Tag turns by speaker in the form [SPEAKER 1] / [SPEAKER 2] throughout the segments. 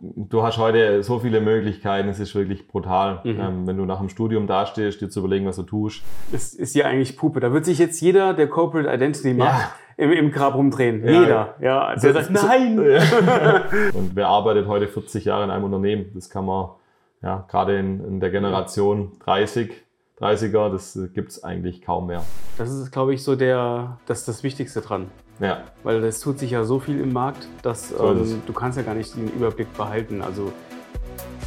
[SPEAKER 1] du hast heute so viele Möglichkeiten, es ist wirklich brutal. Mhm. Ähm, wenn du nach dem Studium dastehst, dir zu überlegen, was du tust.
[SPEAKER 2] Das ist ja eigentlich Puppe. Da wird sich jetzt jeder, der Corporate Identity macht, ja. im, im Grab rumdrehen. Ja. Jeder. Ja, also der sagt, nein!
[SPEAKER 1] Und wer arbeitet heute 40 Jahre in einem Unternehmen? Das kann man, ja, gerade in, in der Generation 30, 30er, das gibt es eigentlich kaum mehr.
[SPEAKER 2] Das ist, glaube ich, so der, das, das Wichtigste dran. Ja. Weil es tut sich ja so viel im Markt, dass so ähm, du kannst ja gar nicht den Überblick behalten. Also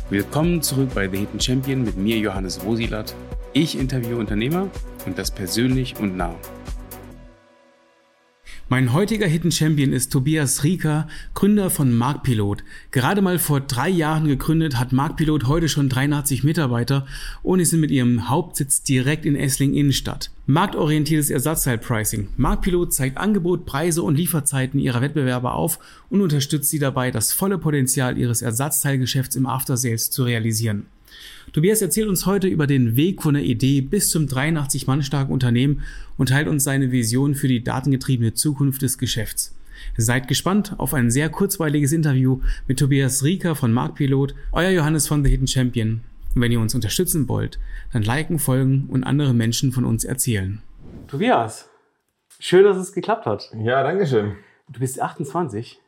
[SPEAKER 3] Willkommen zurück bei The Hidden Champion mit mir, Johannes Rosilat. Ich interviewe Unternehmer und das persönlich und nah. Mein heutiger Hidden Champion ist Tobias Rieker, Gründer von Marktpilot. Gerade mal vor drei Jahren gegründet, hat Marktpilot heute schon 83 Mitarbeiter und ist mit ihrem Hauptsitz direkt in Essling Innenstadt. Marktorientiertes Ersatzteilpricing. Marktpilot zeigt Angebot, Preise und Lieferzeiten ihrer Wettbewerber auf und unterstützt sie dabei, das volle Potenzial ihres Ersatzteilgeschäfts im After Sales zu realisieren. Tobias erzählt uns heute über den Weg von der Idee bis zum 83 Mann starken Unternehmen und teilt uns seine Vision für die datengetriebene Zukunft des Geschäfts. Seid gespannt auf ein sehr kurzweiliges Interview mit Tobias Rieker von Marktpilot, euer Johannes von The Hidden Champion. Und wenn ihr uns unterstützen wollt, dann liken, folgen und andere Menschen von uns erzählen.
[SPEAKER 2] Tobias, schön, dass es geklappt hat.
[SPEAKER 1] Ja, danke schön.
[SPEAKER 2] Du bist 28.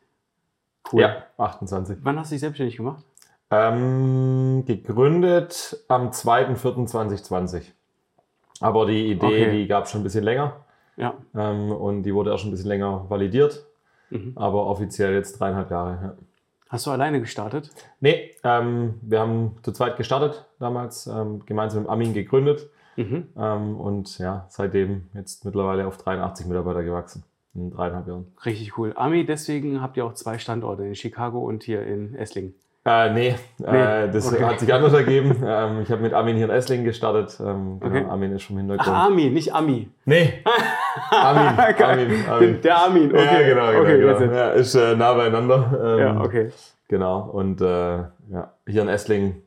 [SPEAKER 1] Cool. Ja, 28.
[SPEAKER 2] Wann hast du dich selbstständig gemacht?
[SPEAKER 1] Ähm, gegründet am 2.4.2020. Aber die Idee, okay. die gab es schon ein bisschen länger. Ja. Ähm, und die wurde auch schon ein bisschen länger validiert. Mhm. Aber offiziell jetzt dreieinhalb Jahre. Ja.
[SPEAKER 2] Hast du alleine gestartet?
[SPEAKER 1] Nee, ähm, wir haben zu zweit gestartet damals, ähm, gemeinsam mit Armin gegründet. Mhm. Ähm, und ja, seitdem jetzt mittlerweile auf 83 Mitarbeiter gewachsen in dreieinhalb Jahren.
[SPEAKER 2] Richtig cool. Ami, deswegen habt ihr auch zwei Standorte in Chicago und hier in Esslingen.
[SPEAKER 1] Äh, nee, nee. Äh, das okay. hat sich anders ergeben. Ähm, ich habe mit Armin hier in Esslingen gestartet. Ähm, genau, okay. Armin ist schon im Hintergrund.
[SPEAKER 2] Ach, Armin, nicht Ami.
[SPEAKER 1] Nee. Armin, Armin,
[SPEAKER 2] Armin. Der Armin, okay.
[SPEAKER 1] Ja, genau, genau. Okay, genau. Ja, ist äh, nah beieinander. Ähm, ja, okay. Genau. Und äh, ja, hier in Esslingen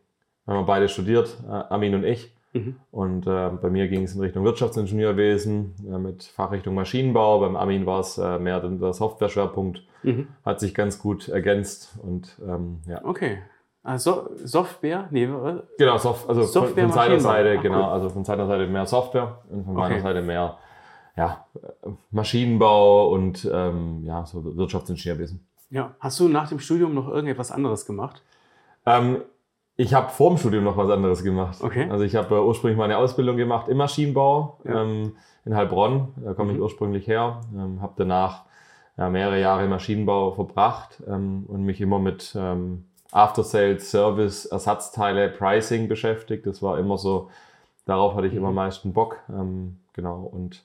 [SPEAKER 1] haben wir beide studiert, äh, Armin und ich. Mhm. Und äh, bei mir ging es in Richtung Wirtschaftsingenieurwesen äh, mit Fachrichtung Maschinenbau. Beim Armin war es äh, mehr der Software-Schwerpunkt. Mhm. Hat sich ganz gut ergänzt und ähm, ja.
[SPEAKER 2] Okay. Also Software? Nee,
[SPEAKER 1] genau, Sof also Software von, von seiner Seite, Ach, genau, cool. also von seiner Seite mehr Software und von meiner Seite mehr ja, Maschinenbau und ähm, ja, so Wirtschaftsingenieurwesen.
[SPEAKER 2] Ja, hast du nach dem Studium noch irgendetwas anderes gemacht?
[SPEAKER 1] Ähm, ich habe vor dem Studium noch was anderes gemacht. Okay. Also ich habe äh, ursprünglich meine Ausbildung gemacht im Maschinenbau ja. ähm, in Heilbronn. Da komme mhm. ich ursprünglich her. Ähm, habe danach ja, mehrere Jahre im Maschinenbau verbracht ähm, und mich immer mit ähm, After Sales, Service, Ersatzteile, Pricing beschäftigt. Das war immer so, darauf hatte ich mhm. immer am meisten Bock. Ähm, genau und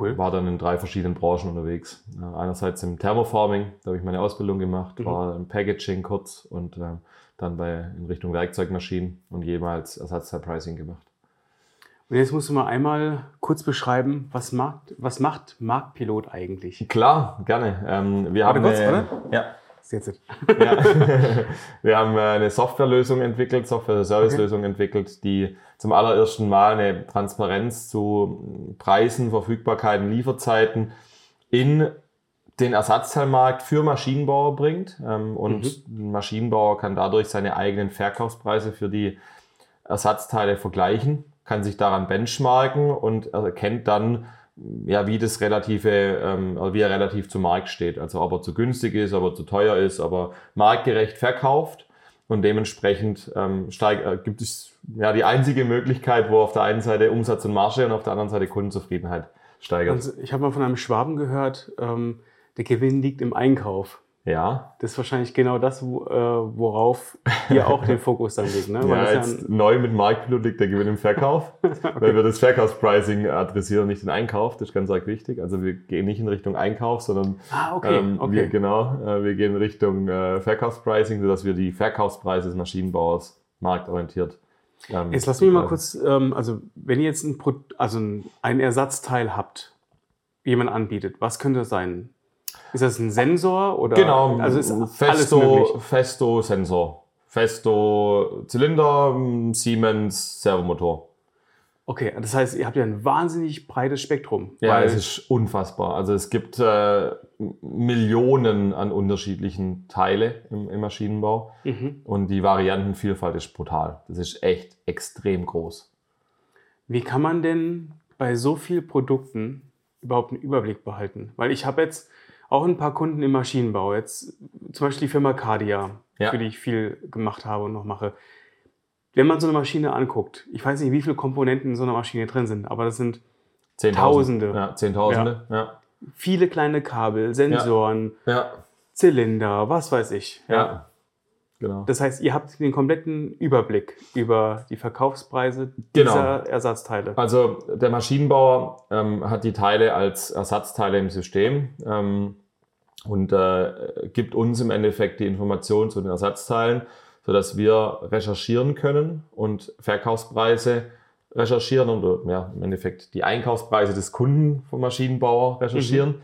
[SPEAKER 1] Cool. War dann in drei verschiedenen Branchen unterwegs. einerseits im Thermoforming, da habe ich meine Ausbildung gemacht, mhm. war im Packaging kurz und äh, dann bei, in Richtung Werkzeugmaschinen und jemals Ersatzteilpricing gemacht.
[SPEAKER 2] Und jetzt musst du mal einmal kurz beschreiben, was macht, was macht Marktpilot eigentlich?
[SPEAKER 1] Klar, gerne. Ähm, wir
[SPEAKER 2] warte
[SPEAKER 1] haben
[SPEAKER 2] kurz, eine,
[SPEAKER 1] warte. Ja. Jetzt. ja. wir haben äh, eine Softwarelösung entwickelt, Software-Service-Lösung okay. entwickelt, die zum allerersten Mal eine Transparenz zu Preisen, Verfügbarkeiten, Lieferzeiten in den Ersatzteilmarkt für Maschinenbauer bringt. Ähm, und mhm. ein Maschinenbauer kann dadurch seine eigenen Verkaufspreise für die Ersatzteile vergleichen, kann sich daran benchmarken und erkennt dann, ja, wie das relative, ähm, wie er relativ zum Markt steht. Also ob er zu günstig ist, ob er zu teuer ist, ob er marktgerecht verkauft. Und dementsprechend ähm, steig, äh, gibt es ja die einzige Möglichkeit, wo auf der einen Seite Umsatz und Marge und auf der anderen Seite Kundenzufriedenheit steigert.
[SPEAKER 2] Also ich habe mal von einem Schwaben gehört, ähm, der Gewinn liegt im Einkauf.
[SPEAKER 1] Ja.
[SPEAKER 2] Das ist wahrscheinlich genau das, äh, worauf ihr auch den Fokus dann legt. Ne?
[SPEAKER 1] ja, jetzt ja neu mit Marktpilot liegt der Gewinn im Verkauf, okay. weil wir das Verkaufspricing adressieren, nicht den Einkauf. Das ist ganz arg wichtig. Also wir gehen nicht in Richtung Einkauf, sondern
[SPEAKER 2] ah, okay. Ähm, okay.
[SPEAKER 1] Wir, genau, äh, wir gehen in Richtung äh, Verkaufspricing, sodass wir die Verkaufspreise des Maschinenbauers marktorientiert
[SPEAKER 2] ähm, Jetzt lass mich mal kurz, ähm, also wenn ihr jetzt ein, also ein Ersatzteil habt, jemand anbietet, was könnte das sein? Ist das ein Sensor oder?
[SPEAKER 1] Genau, also ist Festo, Festo Sensor. Festo Zylinder, Siemens Servomotor.
[SPEAKER 2] Okay, das heißt, ihr habt ja ein wahnsinnig breites Spektrum.
[SPEAKER 1] Ja, es ist unfassbar. Also es gibt äh, Millionen an unterschiedlichen Teile im, im Maschinenbau
[SPEAKER 2] Mhm.
[SPEAKER 1] und die Variantenvielfalt ist brutal. Das ist echt extrem groß.
[SPEAKER 2] Wie kann man denn bei so vielen Produkten überhaupt einen Überblick behalten? Weil ich habe jetzt auch ein paar Kunden im Maschinenbau. Jetzt zum Beispiel die Firma Cardia,
[SPEAKER 1] Ja.
[SPEAKER 2] für die ich viel gemacht habe und noch mache. Wenn man so eine Maschine anguckt, ich weiß nicht, wie viele Komponenten in so einer Maschine drin sind, aber das sind
[SPEAKER 1] Zehntausend.
[SPEAKER 2] Tausende.
[SPEAKER 1] Ja, Zehntausende. Ja.
[SPEAKER 2] viele kleine Kabel, Sensoren,
[SPEAKER 1] Ja.
[SPEAKER 2] Zylinder, was weiß ich.
[SPEAKER 1] Ja. Genau.
[SPEAKER 2] Das heißt, ihr habt den kompletten Überblick über die Verkaufspreise
[SPEAKER 1] Genau.
[SPEAKER 2] dieser Ersatzteile.
[SPEAKER 1] Also der Maschinenbauer ähm, hat die Teile als Ersatzteile im System ähm, und äh, gibt uns im Endeffekt die Informationen zu den Ersatzteilen, sodass wir recherchieren können und Verkaufspreise recherchieren und äh, ja, im Endeffekt die Einkaufspreise des Kunden vom Maschinenbauer recherchieren.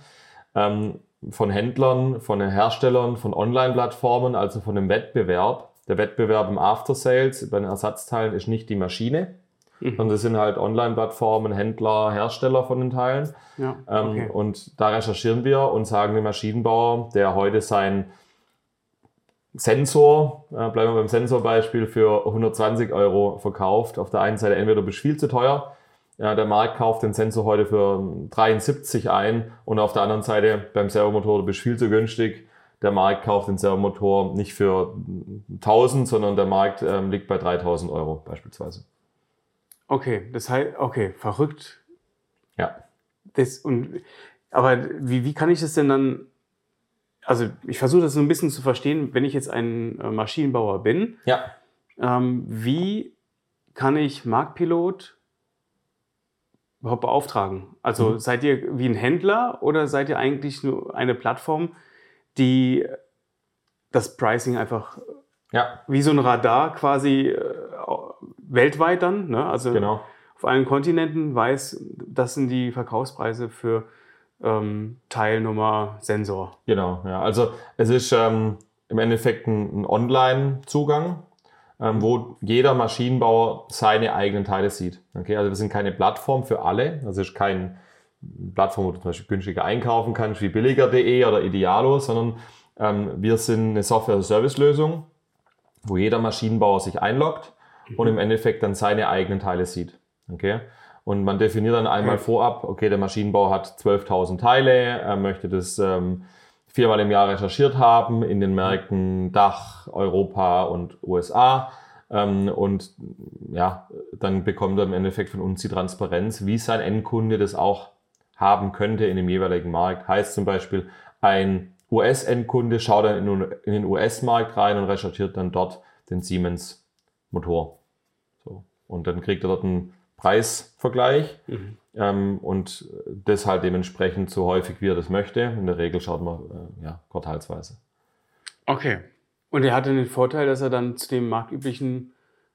[SPEAKER 1] Ähm, von Händlern, von den Herstellern, von Online-Plattformen, also von dem Wettbewerb. Der Wettbewerb im After Sales bei den Ersatzteilen ist nicht die Maschine, sondern das sind halt Online-Plattformen, Händler, Hersteller von den Teilen.
[SPEAKER 2] Ja,
[SPEAKER 1] Ähm,
[SPEAKER 2] okay.
[SPEAKER 1] Und da recherchieren wir und sagen dem Maschinenbauer, der heute sein Sensor, äh, bleiben wir beim Sensorbeispiel, für 120 Euro verkauft. Auf der einen Seite entweder du bist viel zu teuer, ja, der Markt kauft den Sensor heute für 73 ein und auf der anderen Seite beim Servomotor, du bist viel zu günstig. Der Markt kauft den Servomotor nicht für 1000, sondern der Markt ähm, liegt bei 3000 Euro beispielsweise.
[SPEAKER 2] Okay, das heißt, okay, verrückt.
[SPEAKER 1] Ja.
[SPEAKER 2] Das, und, aber wie, wie kann ich das denn dann, also ich versuche das so ein bisschen zu verstehen, wenn ich jetzt ein äh, Maschinenbauer bin,
[SPEAKER 1] Ja.
[SPEAKER 2] ähm, wie kann ich Marktpilot überhaupt beauftragen? Also
[SPEAKER 1] Mhm.
[SPEAKER 2] seid ihr wie ein Händler oder seid ihr eigentlich nur eine Plattform, die das Pricing einfach
[SPEAKER 1] Ja,
[SPEAKER 2] wie so ein Radar quasi äh, weltweit dann, ne? also
[SPEAKER 1] genau.
[SPEAKER 2] auf allen Kontinenten weiß, das sind die Verkaufspreise für ähm, Teilnummer Sensor.
[SPEAKER 1] Genau, ja. Also es ist ähm, im Endeffekt ein, ein Online-Zugang, ähm, wo jeder Maschinenbauer seine eigenen Teile sieht. Okay, also wir sind keine Plattform für alle. Also es ist kein Plattform, wo du zum Beispiel günstiger einkaufen kannst, wie billiger.de oder Idealo, sondern ähm, wir sind eine Software-Service-Lösung, wo jeder Maschinenbauer sich einloggt und im Endeffekt dann seine eigenen Teile sieht. Okay? Und man definiert dann einmal
[SPEAKER 2] Okay.
[SPEAKER 1] vorab, okay, der Maschinenbauer hat 12.000 Teile, er möchte das ähm, viermal im Jahr recherchiert haben in den Märkten Dach, Europa und USA. Ähm, und ja, dann bekommt er im Endeffekt von uns die Transparenz, wie sein Endkunde das auch haben könnte in dem jeweiligen Markt. Heißt zum Beispiel, ein US-Endkunde schaut dann in, den US-Markt rein und recherchiert dann dort den Siemens-Motor. So. Und dann kriegt er dort einen Preisvergleich
[SPEAKER 2] Mhm.
[SPEAKER 1] Ähm, und das halt dementsprechend so häufig, wie er das möchte. In der Regel schaut man äh, ja, quartalsweise.
[SPEAKER 2] Okay. Und er hatte den Vorteil, dass er dann zu dem marktüblichen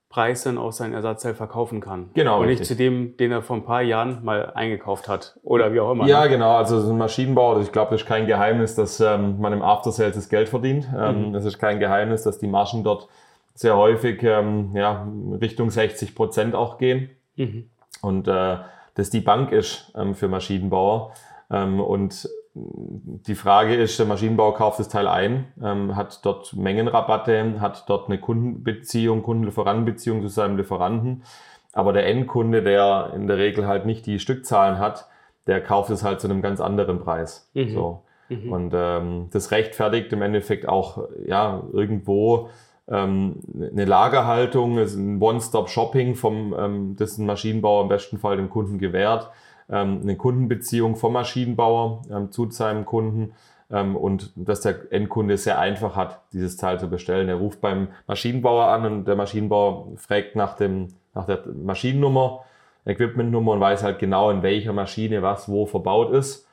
[SPEAKER 2] Preis dann auch sein Ersatzteil verkaufen kann.
[SPEAKER 1] Genau,
[SPEAKER 2] Und nicht
[SPEAKER 1] richtig.
[SPEAKER 2] zu dem, den er vor ein paar Jahren mal eingekauft hat. Oder wie auch immer.
[SPEAKER 1] Ja,
[SPEAKER 2] ne?
[SPEAKER 1] genau. Also so ein Maschinenbauer, ich glaube, das ist kein Geheimnis, dass ähm, man im After Sales das Geld verdient. Ähm, Es ist kein Geheimnis, dass die Margen dort sehr häufig ähm, ja, Richtung 60 Prozent auch gehen.
[SPEAKER 2] Mhm.
[SPEAKER 1] Und äh, das die Bank ist ähm, für Maschinenbauer. Ähm, und die Frage ist, der Maschinenbauer kauft das Teil ein, ähm, hat dort Mengenrabatte, hat dort eine Kundenbeziehung, Kundenlieferantenbeziehung zu seinem Lieferanten. Aber der Endkunde, der in der Regel halt nicht die Stückzahlen hat, der kauft es halt zu einem ganz anderen Preis.
[SPEAKER 2] Mhm.
[SPEAKER 1] So.
[SPEAKER 2] Mhm.
[SPEAKER 1] Und ähm, das rechtfertigt im Endeffekt auch ja, irgendwo ähm, eine Lagerhaltung, ist ein One-Stop-Shopping, vom, ähm, das ein Maschinenbauer im besten Fall dem Kunden gewährt, ähm, eine Kundenbeziehung vom Maschinenbauer ähm, zu seinem Kunden ähm, und dass der Endkunde sehr einfach hat, dieses Teil zu bestellen. Er ruft beim Maschinenbauer an und der Maschinenbauer fragt nach, dem, nach der Maschinennummer, Equipmentnummer und weiß halt genau, in welcher Maschine was wo verbaut ist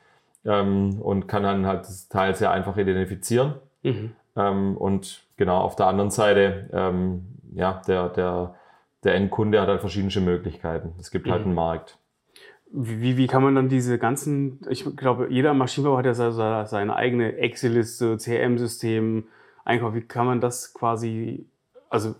[SPEAKER 1] ähm, und kann dann halt das Teil sehr einfach identifizieren.
[SPEAKER 2] Mhm.
[SPEAKER 1] Ähm, und genau auf der anderen Seite, ähm, ja, der, der, der Endkunde hat halt verschiedene Möglichkeiten. Es gibt halt
[SPEAKER 2] Mhm.
[SPEAKER 1] einen Markt.
[SPEAKER 2] Wie, wie kann man dann diese ganzen, ich glaube, jeder Maschinenbauer hat ja se- seine eigene Excel-Liste, CRM-System, Einkauf. Wie kann man das quasi, also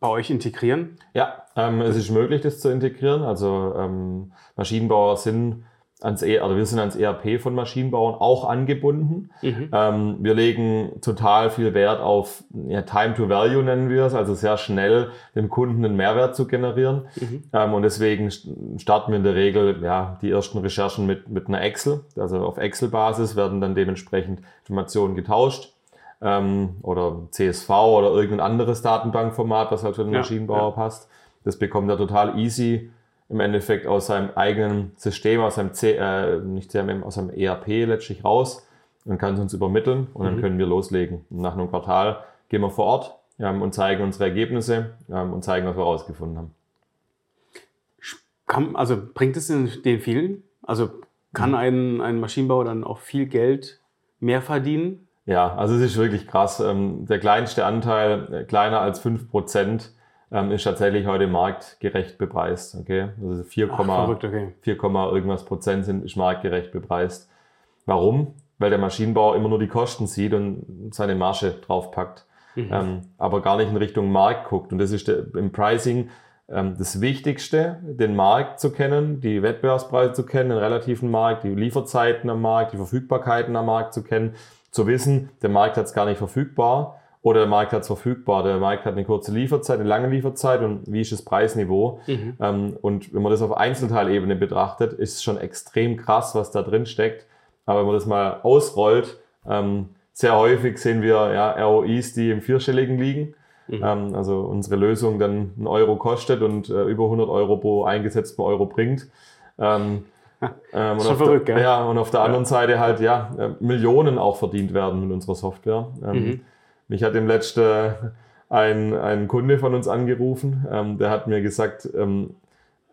[SPEAKER 2] bei euch integrieren?
[SPEAKER 1] Ja, ähm, es ist möglich, das zu integrieren. Also ähm, Maschinenbauer sind ans e oder wir sind ans ERP von Maschinenbauern auch angebunden. Mhm. Ähm, wir legen total viel Wert auf ja, Time to Value nennen wir es, also sehr schnell dem Kunden einen Mehrwert zu generieren. Mhm. Ähm, und deswegen starten wir in der Regel ja, die ersten Recherchen mit, mit einer Excel. Also auf Excel-Basis werden dann dementsprechend Informationen getauscht. Ähm, oder CSV oder irgendein anderes Datenbankformat, was halt für den ja, Maschinenbauer ja. passt. Das bekommt er total easy im Endeffekt aus seinem eigenen System, aus seinem C, äh, nicht CMM, aus seinem ERP letztlich raus und kann es uns übermitteln und dann mhm. können wir loslegen. Und nach einem Quartal gehen wir vor Ort ähm, und zeigen unsere Ergebnisse ähm, und zeigen, was wir rausgefunden haben.
[SPEAKER 2] Kann, also bringt es den, vielen? Also kann mhm. ein, ein Maschinenbauer dann auch viel Geld mehr verdienen?
[SPEAKER 1] Ja, also es ist wirklich krass. Ähm, der kleinste Anteil, äh, kleiner als 5%, ähm, ist tatsächlich heute marktgerecht bepreist. Okay? Also 4, Ach, okay. 4, irgendwas Prozent sind, ist marktgerecht bepreist. Warum? Weil der Maschinenbauer immer nur die Kosten sieht und seine Marge draufpackt, mhm. ähm, aber gar nicht in Richtung Markt guckt. Und das ist der, im Pricing ähm, das Wichtigste, den Markt zu kennen, die Wettbewerbspreise zu kennen, den relativen Markt, die Lieferzeiten am Markt, die Verfügbarkeiten am Markt zu kennen, zu wissen, der Markt hat es gar nicht verfügbar oder der Markt hat es verfügbar. Der Markt hat eine kurze Lieferzeit, eine lange Lieferzeit und wie ist das Preisniveau? Mhm. Ähm, und wenn man das auf Einzelteilebene betrachtet, ist es schon extrem krass, was da drin steckt. Aber wenn man das mal ausrollt, ähm, sehr häufig sehen wir ja, ROIs, die im Vierstelligen liegen. Mhm. Ähm, also unsere Lösung dann einen Euro kostet und äh, über 100 Euro pro eingesetzten Euro bringt. Ähm, Schon verrückt, der, gell? Ja, und auf der anderen Seite halt ja äh, Millionen auch verdient werden mit unserer Software. Ähm, mhm. Mich hat im letzten ein, ein Kunde von uns angerufen, ähm, der hat mir gesagt, ähm,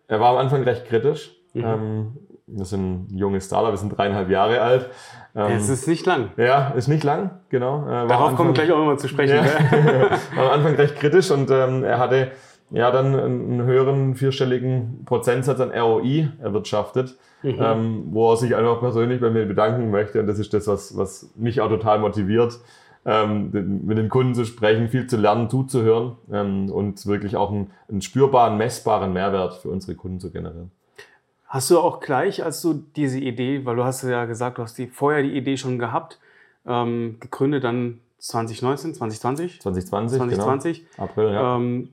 [SPEAKER 1] er war am Anfang recht kritisch. Mhm. Ähm, wir sind ein junges Startup, wir sind dreieinhalb Jahre alt.
[SPEAKER 2] Ähm, es ist nicht lang.
[SPEAKER 1] Ja, ist nicht lang, genau.
[SPEAKER 2] Äh, Darauf kommen wir gleich auch immer zu sprechen.
[SPEAKER 1] Ja. war am Anfang recht kritisch und ähm, er hatte ja dann einen höheren vierstelligen Prozentsatz an ROI erwirtschaftet, mhm. ähm, wo er sich einfach persönlich bei mir bedanken möchte. Und das ist das, was, was mich auch total motiviert, ähm, mit den Kunden zu sprechen, viel zu lernen, zuzuhören ähm, und wirklich auch einen, einen spürbaren, messbaren Mehrwert für unsere Kunden zu generieren.
[SPEAKER 2] Hast du auch gleich, als du diese Idee, weil du hast ja gesagt, du hast die, vorher die Idee schon gehabt, ähm, gegründet dann 2019, 2020?
[SPEAKER 1] 2020,
[SPEAKER 2] 2020.
[SPEAKER 1] Genau. April, ja. Ähm,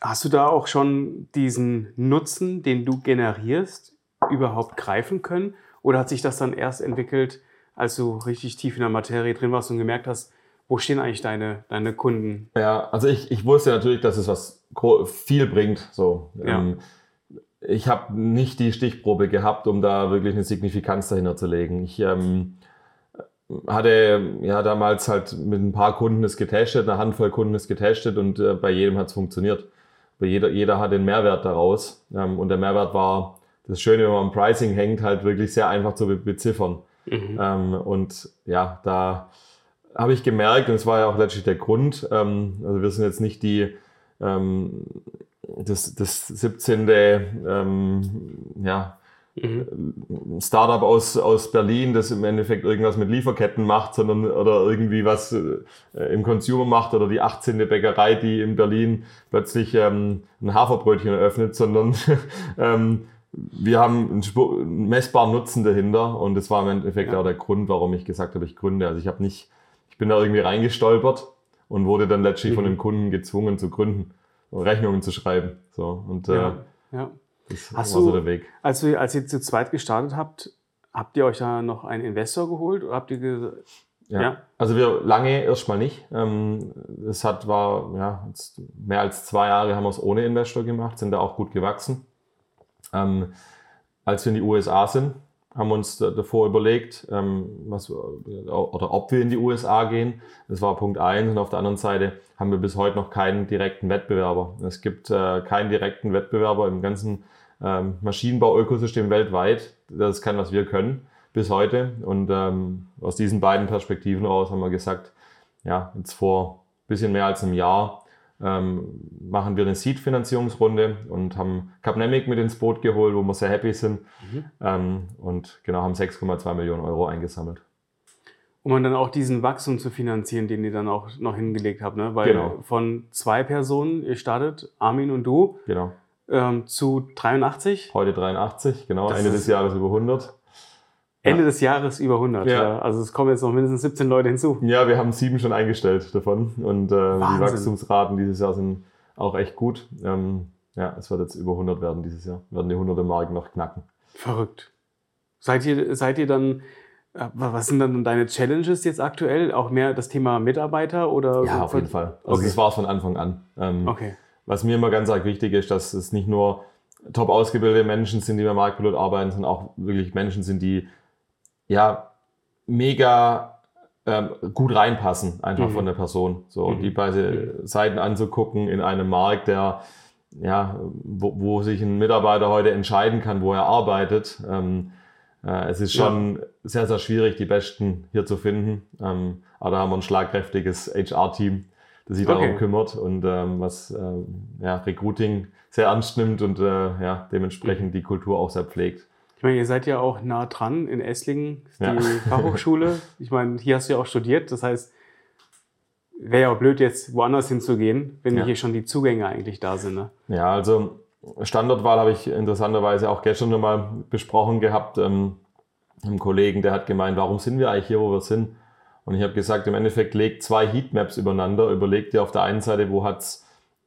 [SPEAKER 2] hast du da auch schon diesen Nutzen, den du generierst, überhaupt greifen können? Oder hat sich das dann erst entwickelt, als du richtig tief in der Materie drin warst und gemerkt hast, wo stehen eigentlich deine, deine Kunden?
[SPEAKER 1] Ja, also ich, ich wusste natürlich, dass es was viel bringt. So. Ja. Ähm, ich habe nicht die Stichprobe gehabt, um da wirklich eine Signifikanz dahinter zu legen. Ich ähm, hatte ja damals halt mit ein paar Kunden es getestet, eine Handvoll Kunden es getestet und äh, bei jedem hat es funktioniert. Bei jeder, jeder hat den Mehrwert daraus. Ähm, und der Mehrwert war, das Schöne, wenn man am Pricing hängt, halt wirklich sehr einfach zu be beziffern. Mhm. Ähm, und ja, da habe ich gemerkt, und es war ja auch letztlich der Grund, ähm, also wir sind jetzt nicht die, ähm, das, das 17. Ähm, ja, mhm. Startup aus, aus Berlin, das im Endeffekt irgendwas mit Lieferketten macht, sondern oder irgendwie was äh, im Consumer macht oder die 18. Bäckerei, die in Berlin plötzlich ähm, ein Haferbrötchen eröffnet, sondern ähm, wir haben einen messbaren Nutzen dahinter und das war im Endeffekt ja. auch der Grund, warum ich gesagt habe, ich gründe. Also ich habe nicht, ich bin da irgendwie reingestolpert und wurde dann letztlich mhm. von den Kunden gezwungen zu gründen, Rechnungen zu schreiben. So und
[SPEAKER 2] ja. Äh, ja. das Hast war du, so der Weg. Als, du, als ihr zu zweit gestartet habt, habt ihr euch da noch einen Investor geholt oder habt ihr
[SPEAKER 1] ja. ja. Also wir lange erstmal nicht. Ähm, es hat war ja mehr als zwei Jahre haben wir es ohne Investor gemacht, sind da auch gut gewachsen. Ähm, als wir in die USA sind, haben wir uns davor überlegt, ähm, was, oder ob wir in die USA gehen. Das war Punkt eins. Und auf der anderen Seite haben wir bis heute noch keinen direkten Wettbewerber. Es gibt äh, keinen direkten Wettbewerber im ganzen ähm, Maschinenbau-Ökosystem weltweit. Das kann, was wir können, bis heute. Und ähm, aus diesen beiden Perspektiven raus haben wir gesagt, ja, jetzt vor bisschen mehr als einem Jahr ähm, machen wir eine Seed-Finanzierungsrunde und haben Capnemic mit ins Boot geholt, wo wir sehr happy sind mhm. ähm, und genau haben 6,2 Millionen Euro eingesammelt.
[SPEAKER 2] um dann auch diesen Wachstum zu finanzieren, den ihr dann auch noch hingelegt habt. Ne? Weil
[SPEAKER 1] Genau.
[SPEAKER 2] von zwei Personen, ihr startet, Armin und du,
[SPEAKER 1] Genau.
[SPEAKER 2] ähm, zu 83,
[SPEAKER 1] Heute 83, genau.
[SPEAKER 2] Das
[SPEAKER 1] Ende des Jahres über 100.
[SPEAKER 2] Ende des Jahres über 100.
[SPEAKER 1] Ja.
[SPEAKER 2] Ja. Also es kommen jetzt noch mindestens 17 Leute hinzu.
[SPEAKER 1] Ja, wir haben sieben schon eingestellt davon und äh, die. Wachstumsraten dieses Jahr sind auch echt gut. Ähm, ja, es wird jetzt über 100 werden dieses Jahr. Wir werden die 100er Mark noch knacken.
[SPEAKER 2] Verrückt. Seid ihr, seid ihr dann, äh, was sind dann deine Challenges jetzt aktuell? Auch mehr das Thema Mitarbeiter oder?
[SPEAKER 1] Ja, auf jeden Fall. Also
[SPEAKER 2] Okay.
[SPEAKER 1] das war es von Anfang an. Ähm,
[SPEAKER 2] Okay.
[SPEAKER 1] Was mir immer ganz arg wichtig ist, dass es nicht nur top ausgebildete Menschen sind, die bei Marktpilot arbeiten, sondern auch wirklich Menschen sind, die ja mega ähm, gut reinpassen, einfach
[SPEAKER 2] Mhm.
[SPEAKER 1] von der Person. So,
[SPEAKER 2] Mhm.
[SPEAKER 1] die beide Seiten anzugucken in einem Markt, der ja, wo, wo sich ein Mitarbeiter heute entscheiden kann, wo er arbeitet. Ähm, äh, es ist
[SPEAKER 2] Ja.
[SPEAKER 1] schon sehr, sehr schwierig, die Besten hier zu finden. Ähm, aber da haben wir ein schlagkräftiges HR-Team, das sich
[SPEAKER 2] Okay.
[SPEAKER 1] darum kümmert und ähm, was ähm, ja, Recruiting sehr ernst nimmt und äh, ja, dementsprechend die Kultur auch sehr pflegt.
[SPEAKER 2] Ich meine, ihr seid ja auch nah dran in Esslingen, die
[SPEAKER 1] Ja.
[SPEAKER 2] Fachhochschule. Ich meine, hier hast du ja auch studiert. Das heißt, wäre ja auch blöd, jetzt woanders hinzugehen, wenn
[SPEAKER 1] Ja.
[SPEAKER 2] hier schon die Zugänge eigentlich da sind. Ne?
[SPEAKER 1] Ja, also Standortwahl habe ich interessanterweise auch gestern nochmal besprochen gehabt. Ähm, einem Kollegen, der hat gemeint, warum sind wir eigentlich hier, wo wir sind? Und ich habe gesagt, im Endeffekt legt zwei Heatmaps übereinander, überlegt dir auf der einen Seite, wo hat's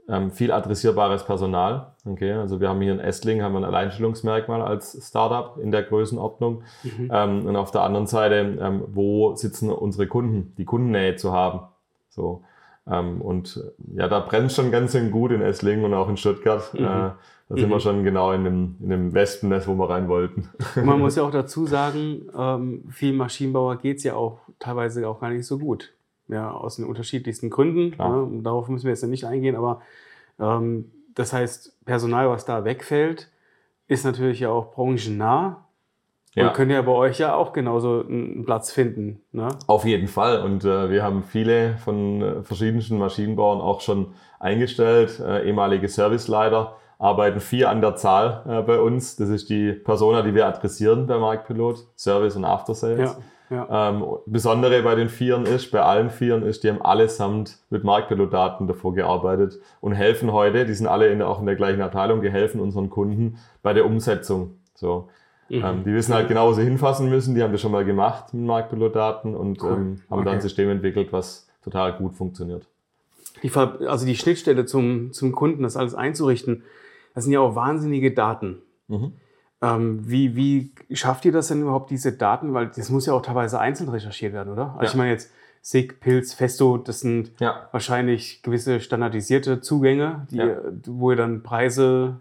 [SPEAKER 1] ähm, viel adressierbares Personal. Okay, also wir haben hier in Esslingen haben wir ein Alleinstellungsmerkmal als Startup in der Größenordnung.
[SPEAKER 2] Mhm.
[SPEAKER 1] Ähm, und auf der anderen Seite, ähm, wo sitzen unsere Kunden, die Kundennähe zu haben. So. Ähm, und äh, ja, da brennt schon ganz schön gut in Esslingen und auch in Stuttgart.
[SPEAKER 2] Mhm.
[SPEAKER 1] Äh, da sind
[SPEAKER 2] Mhm.
[SPEAKER 1] wir schon genau in dem, in dem Wespennest, wo wir rein wollten.
[SPEAKER 2] Und man muss ja auch dazu sagen, ähm, vielen Maschinenbauer geht es ja auch teilweise auch gar nicht so gut. Ja, aus den unterschiedlichsten Gründen. Ne? Darauf müssen wir jetzt nicht eingehen, aber ähm, das heißt, Personal, was da wegfällt, ist natürlich ja auch branchennah.
[SPEAKER 1] Ja.
[SPEAKER 2] Und könnt ja bei euch ja auch genauso einen Platz finden. Ne?
[SPEAKER 1] Auf jeden Fall. Und äh, wir haben viele von äh, verschiedensten Maschinenbauern auch schon eingestellt. Äh, ehemalige Serviceleiter arbeiten vier an der Zahl äh, bei uns. Das ist die Persona, die wir adressieren bei Marktpilot, Service und After Sales.
[SPEAKER 2] Ja, ja.
[SPEAKER 1] Ähm, Besondere bei den Vieren ist, bei allen Vieren ist, die haben allesamt mit Marktpilot-Daten davor gearbeitet und helfen heute, die sind alle in der, auch in der gleichen Abteilung, die helfen unseren Kunden bei der Umsetzung. So.
[SPEAKER 2] Mhm.
[SPEAKER 1] Ähm, die wissen halt genau, wo sie hinfassen müssen, die haben das schon mal gemacht mit Marktpilot-Daten und
[SPEAKER 2] Cool.
[SPEAKER 1] ähm, haben da ein
[SPEAKER 2] Okay.
[SPEAKER 1] System entwickelt, was total gut funktioniert.
[SPEAKER 2] Die, also die Schnittstelle zum, zum Kunden, das alles einzurichten, das sind ja auch wahnsinnige Daten.
[SPEAKER 1] Mhm.
[SPEAKER 2] Ähm, wie, wie schafft ihr das denn überhaupt, diese Daten? Weil das muss ja auch teilweise einzeln recherchiert werden, oder? Also
[SPEAKER 1] Ja.
[SPEAKER 2] ich meine jetzt SIG, Pilz, Festo, das sind
[SPEAKER 1] Ja,
[SPEAKER 2] wahrscheinlich gewisse standardisierte Zugänge, die,
[SPEAKER 1] Ja.
[SPEAKER 2] wo ihr dann Preise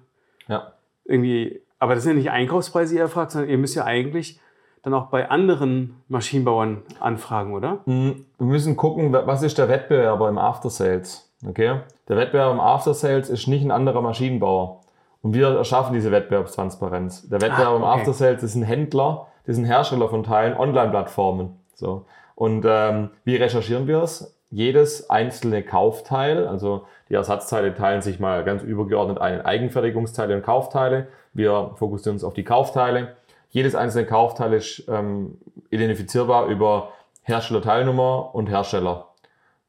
[SPEAKER 2] irgendwie, aber das sind ja nicht Einkaufspreise, die ihr fragt, sondern ihr müsst ja eigentlich dann auch bei anderen Maschinenbauern anfragen, oder?
[SPEAKER 1] Mm, Wir müssen gucken, wa- was ist der Wettbewerber im After Sales. Okay? Der Wettbewerber im After Sales ist nicht ein anderer Maschinenbauer. Und wir erschaffen diese Wettbewerbstransparenz. Der Wettbewerber
[SPEAKER 2] Ah,
[SPEAKER 1] im
[SPEAKER 2] okay.
[SPEAKER 1] After Sales ist ein Händler, das sind Hersteller von Teilen, Online-Plattformen. So. Und ähm, wie recherchieren wir es? Jedes einzelne Kaufteil, also die Ersatzteile teilen sich mal ganz übergeordnet ein in Eigenfertigungsteile und Kaufteile. Wir fokussieren uns auf die Kaufteile. Jedes einzelne Kaufteil ist ähm, identifizierbar über Herstellerteilnummer und Hersteller.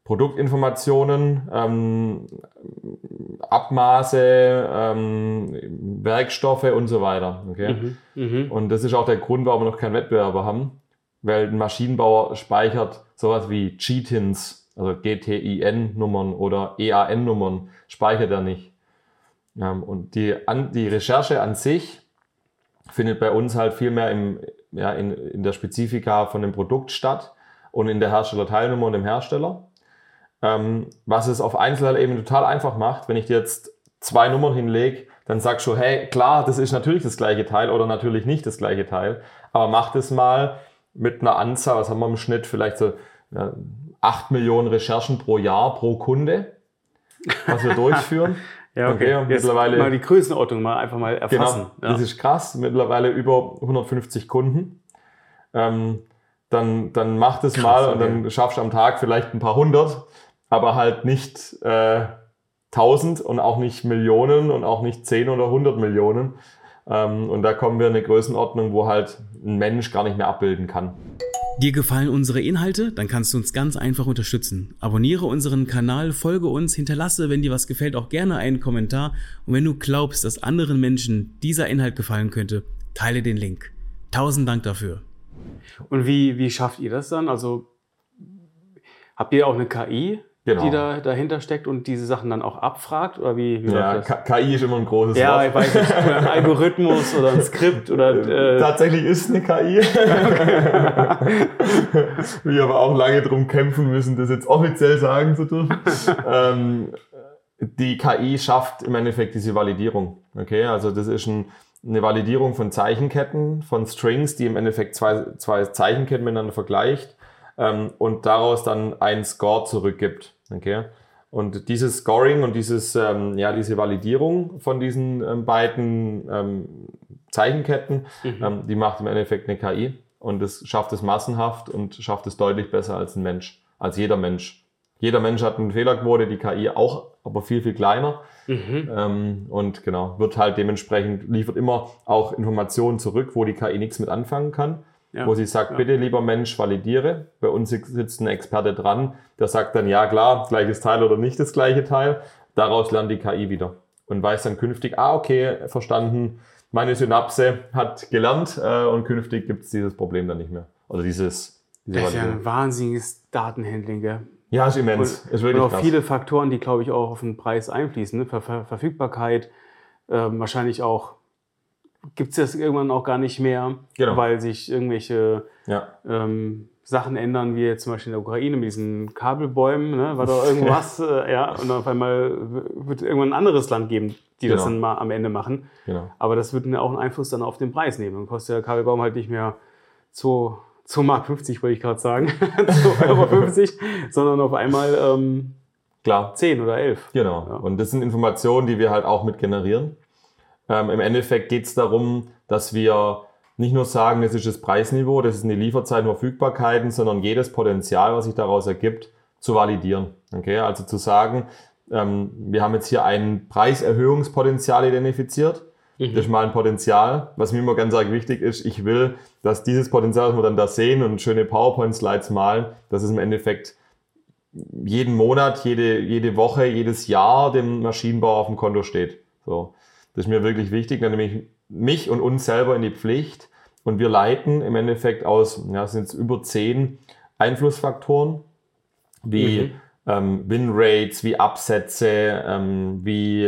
[SPEAKER 1] Produktinformationen, ähm, Abmaße, ähm, Werkstoffe und so weiter. Okay?
[SPEAKER 2] Mhm. Mhm.
[SPEAKER 1] Und das ist auch der Grund, warum wir noch keinen Wettbewerber haben, weil ein Maschinenbauer speichert sowas wie GTINs, also GTIN-Nummern oder EAN-Nummern, speichert er nicht. Ähm, und die, an, die Recherche an sich findet bei uns halt viel mehr im, ja, in, in der Spezifika von dem Produkt statt und in der Herstellerteilnummer und dem Hersteller. Ähm, was es auf Einzelteilebene total einfach macht, wenn ich dir jetzt zwei Nummern hinlege, dann sagst du, hey, klar, das ist natürlich das gleiche Teil oder natürlich nicht das gleiche Teil, aber mach das mal mit einer Anzahl, was haben wir im Schnitt, vielleicht so ja, 8 Millionen Recherchen pro Jahr pro Kunde, was wir durchführen.
[SPEAKER 2] Ja, okay.
[SPEAKER 1] Okay, und mittlerweile-
[SPEAKER 2] mal die Größenordnung mal einfach mal erfassen.
[SPEAKER 1] Genau, das ist krass. Mittlerweile über 150 Kunden. Ähm, dann, dann mach das
[SPEAKER 2] Krass,
[SPEAKER 1] mal und
[SPEAKER 2] okay.
[SPEAKER 1] dann schaffst du am Tag vielleicht ein paar hundert, aber halt nicht äh, 1000 und auch nicht Millionen und auch nicht 10 oder 100 Millionen. Ähm, und da kommen wir in eine Größenordnung, wo halt ein Mensch gar nicht mehr abbilden kann.
[SPEAKER 3] Dir gefallen unsere Inhalte? Dann kannst du uns ganz einfach unterstützen. Abonniere unseren Kanal, folge uns, hinterlasse, wenn dir was gefällt, auch gerne einen Kommentar. Und wenn du glaubst, dass anderen Menschen dieser Inhalt gefallen könnte, teile den Link. Tausend Dank dafür.
[SPEAKER 2] Und wie, wie schafft ihr das dann? Also habt ihr auch eine KI,
[SPEAKER 1] Genau.
[SPEAKER 2] die da dahinter steckt und diese Sachen dann auch abfragt? Oder wie, wie
[SPEAKER 1] Ja, KI ist immer ein großes
[SPEAKER 2] Ja,
[SPEAKER 1] Wort.
[SPEAKER 2] ich weiß nicht, ein Algorithmus oder ein Skript oder äh,
[SPEAKER 1] Tatsächlich ist eine KI. Wir aber auch lange drum kämpfen müssen, das jetzt offiziell sagen zu dürfen. ähm, die KI schafft im Endeffekt diese Validierung. Okay, also das ist ein, eine Validierung von Zeichenketten, von Strings, die im Endeffekt zwei, zwei Zeichenketten miteinander vergleicht ähm, und daraus dann einen Score zurückgibt. Okay. Und dieses Scoring und dieses, ähm, ja, diese Validierung von diesen ähm, beiden ähm, Zeichenketten, ähm, die macht im Endeffekt eine KI und das schafft es massenhaft und schafft es deutlich besser als ein Mensch, als jeder Mensch. Jeder Mensch hat eine Fehlerquote, die KI auch, aber viel, viel kleiner.
[SPEAKER 2] mhm.
[SPEAKER 1] Ähm, und genau, wird halt dementsprechend, liefert immer auch Informationen zurück, wo die KI nichts mit anfangen kann.
[SPEAKER 2] Ja.
[SPEAKER 1] Wo sie sagt,
[SPEAKER 2] Ja.
[SPEAKER 1] bitte lieber Mensch, validiere. Bei uns sitzt ein Experte dran, der sagt dann, ja klar, gleiches Teil oder nicht das gleiche Teil. Daraus lernt die KI wieder und weiß dann künftig, ah okay, verstanden, meine Synapse hat gelernt äh, und künftig gibt es dieses Problem dann nicht mehr. Oder dieses, diese
[SPEAKER 2] Das ist ja ein wahnsinniges Datenhandling, gell?
[SPEAKER 1] Ja, ist immens.
[SPEAKER 2] Und,
[SPEAKER 1] ist
[SPEAKER 2] und
[SPEAKER 1] wirklich
[SPEAKER 2] auch
[SPEAKER 1] krass.
[SPEAKER 2] viele Faktoren, die, glaube ich, auch auf den Preis einfließen. Ne? Ver Ver Verfügbarkeit, ähm, wahrscheinlich auch, gibt es das irgendwann auch gar nicht mehr,
[SPEAKER 1] Genau.
[SPEAKER 2] weil sich irgendwelche
[SPEAKER 1] Ja.
[SPEAKER 2] ähm, Sachen ändern, wie jetzt zum Beispiel in der Ukraine mit diesen Kabelbäumen, ne? war da irgendwas, äh, ja, und auf einmal wird irgendwann ein anderes Land geben, die das
[SPEAKER 1] Genau.
[SPEAKER 2] dann mal am Ende machen.
[SPEAKER 1] Genau.
[SPEAKER 2] Aber das wird auch einen Einfluss dann auf den Preis nehmen. Dann kostet der Kabelbaum halt nicht mehr 2, 2 Mark 50, wollte ich gerade sagen, 2,50 Euro, 50, sondern auf einmal ähm,
[SPEAKER 1] Klar.
[SPEAKER 2] 10 oder 11.
[SPEAKER 1] Genau.
[SPEAKER 2] Ja.
[SPEAKER 1] Und das sind Informationen, die wir halt auch mit generieren. Ähm, Im Endeffekt geht es darum, dass wir nicht nur sagen, das ist das Preisniveau, das sind die Lieferzeiten, Verfügbarkeiten, sondern jedes Potenzial, was sich daraus ergibt, zu validieren. Okay? Also zu sagen, ähm, wir haben jetzt hier ein Preiserhöhungspotenzial identifiziert. Das ist mal ein Potenzial. Was mir immer ganz arg wichtig ist, ich will, dass dieses Potenzial, das wir dann da sehen und schöne PowerPoint-Slides malen, dass es im Endeffekt jeden Monat, jede, jede Woche, jedes Jahr dem Maschinenbau auf dem Konto steht. So. Das ist mir wirklich wichtig, dann nehme ich mich und uns selber in die Pflicht und wir leiten im Endeffekt aus, ja, es sind jetzt über zehn Einflussfaktoren, wie ähm, Win-Rates, wie Absätze, ähm, wie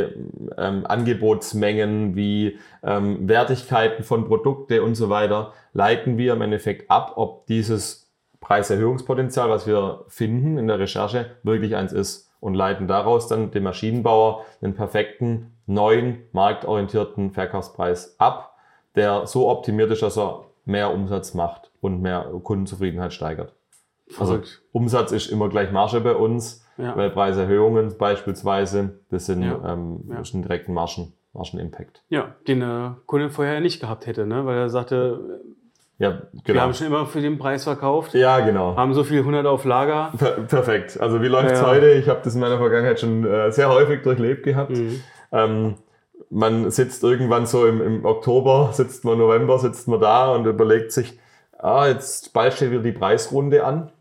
[SPEAKER 1] ähm, Angebotsmengen, wie ähm, Wertigkeiten von Produkte und so weiter, leiten wir im Endeffekt ab, ob dieses Preiserhöhungspotenzial, was wir finden in der Recherche, wirklich eins ist und leiten daraus dann dem Maschinenbauer den perfekten, neuen, marktorientierten Verkaufspreis ab, der so optimiert ist, dass er mehr Umsatz macht und mehr Kundenzufriedenheit steigert. Also. Umsatz ist immer gleich Marge bei uns,
[SPEAKER 2] Ja.
[SPEAKER 1] weil Preiserhöhungen beispielsweise, das sind
[SPEAKER 2] Ja.
[SPEAKER 1] ähm,
[SPEAKER 2] Ja.
[SPEAKER 1] ist ein direkten Margen, Margenimpact.
[SPEAKER 2] Ja, den der Kunde vorher nicht gehabt hätte, ne? weil er sagte,
[SPEAKER 1] Ja,
[SPEAKER 2] wir
[SPEAKER 1] genau.
[SPEAKER 2] haben schon immer für den Preis verkauft,
[SPEAKER 1] Ja, genau.
[SPEAKER 2] haben so viel 100 auf Lager.
[SPEAKER 1] Per perfekt. Also wie läuft's
[SPEAKER 2] Ja.
[SPEAKER 1] heute? Ich habe das in meiner Vergangenheit schon äh, sehr häufig durchlebt gehabt.
[SPEAKER 2] Mhm.
[SPEAKER 1] Ähm, man sitzt irgendwann so im, im Oktober, sitzt man November, sitzt man da und überlegt sich, ah, jetzt bald steht wieder die Preisrunde an.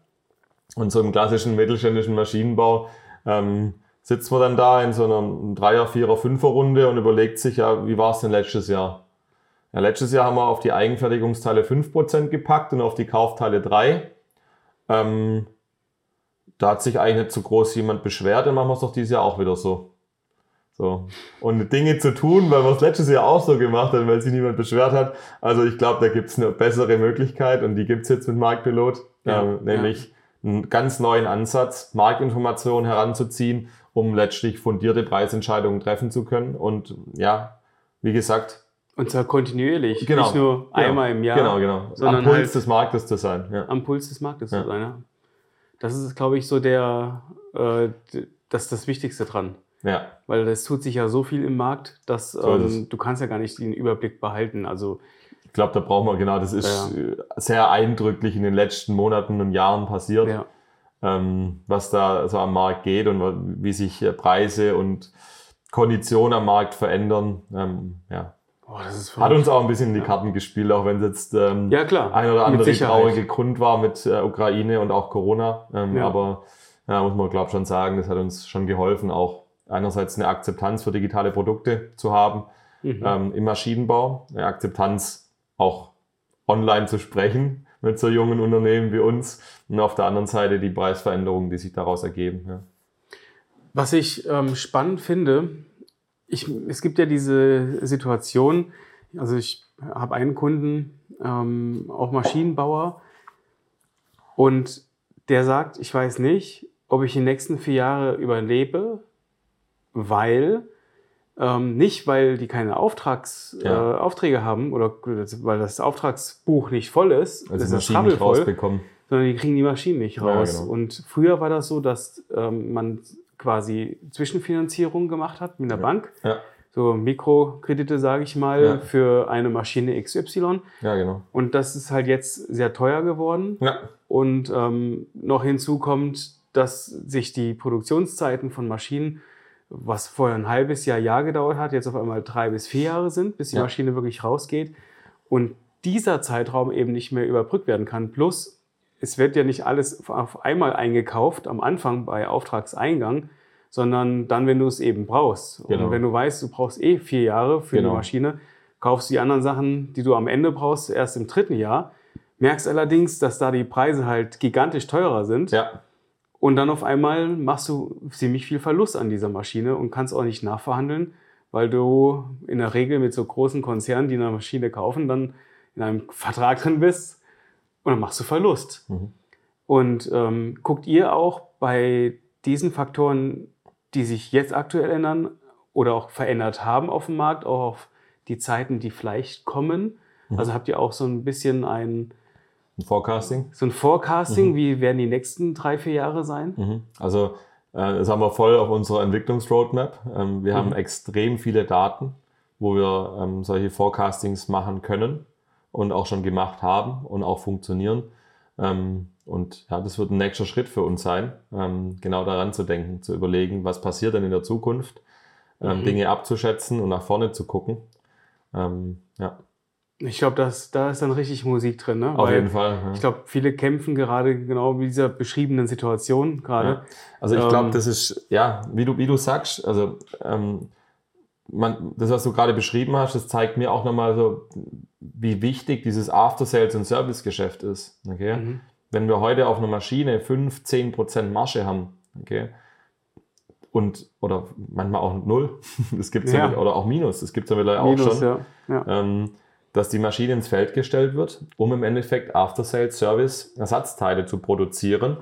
[SPEAKER 1] Und so im klassischen mittelständischen Maschinenbau ähm, sitzt man dann da in so einer Dreier-, Vierer-, Fünfer-Runde und überlegt sich, ja, wie war es denn letztes Jahr? Ja, letztes Jahr haben wir auf die Eigenfertigungsteile 5% gepackt und auf die Kaufteile 3%. Ähm, da hat sich eigentlich nicht so groß jemand beschwert, dann machen wir es doch dieses Jahr auch wieder so. So. Und Dinge zu tun, weil wir es letztes Jahr auch so gemacht haben, weil sich niemand beschwert hat. Also ich glaube, da gibt es eine bessere Möglichkeit und die gibt es jetzt mit Marktpilot,
[SPEAKER 2] Ja,
[SPEAKER 1] ähm, nämlich einen ganz neuen Ansatz, Marktinformationen heranzuziehen, um letztlich fundierte Preisentscheidungen treffen zu können. Und ja, wie gesagt,
[SPEAKER 2] Und zwar kontinuierlich,
[SPEAKER 1] Genau.
[SPEAKER 2] nicht nur
[SPEAKER 1] genau,
[SPEAKER 2] einmal im Jahr,
[SPEAKER 1] Genau, genau.
[SPEAKER 2] sondern
[SPEAKER 1] Am Puls
[SPEAKER 2] halt-
[SPEAKER 1] des Marktes zu sein. Ja.
[SPEAKER 2] am Puls des Marktes
[SPEAKER 1] Ja.
[SPEAKER 2] zu sein. Ja. Das ist, glaube ich, so der, äh, das, das Wichtigste dran.
[SPEAKER 1] ja.
[SPEAKER 2] Weil es tut sich ja so viel im Markt, dass
[SPEAKER 1] So
[SPEAKER 2] ähm, du kannst ja gar nicht den Überblick behalten. Also
[SPEAKER 1] Ich glaube, da brauchen wir, genau, das ist äh, sehr eindrücklich in den letzten Monaten und Jahren passiert,
[SPEAKER 2] ja,
[SPEAKER 1] ähm, was da so am Markt geht und wie sich äh, Preise und Konditionen am Markt verändern. Ähm, ja, Oh, Hat uns auch ein bisschen in die Karten gespielt, auch wenn es jetzt ähm,
[SPEAKER 2] ja, klar.
[SPEAKER 1] ein oder andere traurige Grund war mit äh, Ukraine und auch Corona. Ähm, ja. Aber ja, muss man, glaube ich, schon sagen, das hat uns schon geholfen, auch einerseits eine Akzeptanz für digitale Produkte zu haben mhm. ähm, im Maschinenbau, eine Akzeptanz auch online zu sprechen mit so jungen Unternehmen wie uns und auf der anderen Seite die Preisveränderungen, die sich daraus ergeben. Ja.
[SPEAKER 2] Was ich ähm, spannend finde, ich, es gibt ja diese Situation, also ich habe einen Kunden, ähm, auch Maschinenbauer, und der sagt, ich weiß nicht, ob ich die nächsten vier Jahre überlebe, weil ähm, nicht, weil die keine Auftrags, ja. äh, Aufträge haben oder weil das Auftragsbuch nicht voll ist,
[SPEAKER 1] also das ist Maschinen nicht
[SPEAKER 2] sondern die kriegen die Maschinen nicht raus. Ja, genau. Und früher war das so, dass ähm, man quasi Zwischenfinanzierung gemacht hat mit einer ja. Bank. Ja. So Mikrokredite, sage ich mal, ja. für eine Maschine XY.
[SPEAKER 1] Ja, genau.
[SPEAKER 2] Und das ist halt jetzt sehr teuer geworden. Ja. Und ähm, noch hinzu kommt, dass sich die Produktionszeiten von Maschinen, was vorher ein halbes Jahr, Jahr gedauert hat, jetzt auf einmal drei bis vier Jahre sind, bis die. Maschine wirklich rausgeht. Und dieser Zeitraum eben nicht mehr überbrückt werden kann. Plus es wird ja nicht alles auf einmal eingekauft am Anfang bei Auftragseingang, sondern dann, wenn du es eben brauchst. Genau. Und wenn du weißt, du brauchst eh vier Jahre für genau. eine Maschine, kaufst du die anderen Sachen, die du am Ende brauchst, erst im dritten Jahr. Merkst allerdings, dass da die Preise halt gigantisch teurer sind.
[SPEAKER 1] Ja.
[SPEAKER 2] Und dann auf einmal machst du ziemlich viel Verlust an dieser Maschine und kannst auch nicht nachverhandeln, weil du in der Regel mit so großen Konzernen, die eine Maschine kaufen, dann in einem Vertrag drin bist, und dann machst du Verlust. Mhm. Und ähm, guckt ihr auch bei diesen Faktoren, die sich jetzt aktuell ändern oder auch verändert haben auf dem Markt, auch auf die Zeiten, die vielleicht kommen? Mhm. Also habt ihr auch so ein bisschen ein,
[SPEAKER 1] ein Forecasting?
[SPEAKER 2] So ein Forecasting, mhm. wie werden die nächsten drei, vier Jahre sein?
[SPEAKER 1] Mhm. Also äh, das haben wir voll auf unserer Entwicklungsroadmap. Ähm, wir haben mhm. extrem viele Daten, wo wir ähm, solche Forecastings machen können und auch schon gemacht haben und auch funktionieren. Ähm, und ja, das wird ein nächster Schritt für uns sein, ähm, genau daran zu denken, zu überlegen, was passiert denn in der Zukunft, ähm, mhm. Dinge abzuschätzen und nach vorne zu gucken. Ähm, ja.
[SPEAKER 2] Ich glaube, da ist dann richtig Musik drin. Ne?
[SPEAKER 1] Auf Weil jeden Fall.
[SPEAKER 2] Ja. Ich glaube, viele kämpfen gerade genau mit dieser beschriebenen Situation gerade. Ja.
[SPEAKER 1] Also ich glaube, ähm, das ist, ja, wie du, wie du sagst, also ähm, man, das, was du gerade beschrieben hast, das zeigt mir auch nochmal so, wie wichtig dieses After-Sales- und Service-Geschäft ist. Okay? Mhm. Wenn wir heute auf einer Maschine 5, 10% Marge haben, okay, und, oder manchmal auch null, das gibt's ja. ja oder auch Minus, das gibt es ja mittlerweile auch schon, ja. Ja. Ähm, dass die Maschine ins Feld gestellt wird, um im Endeffekt After-Sales-Service Ersatzteile zu produzieren.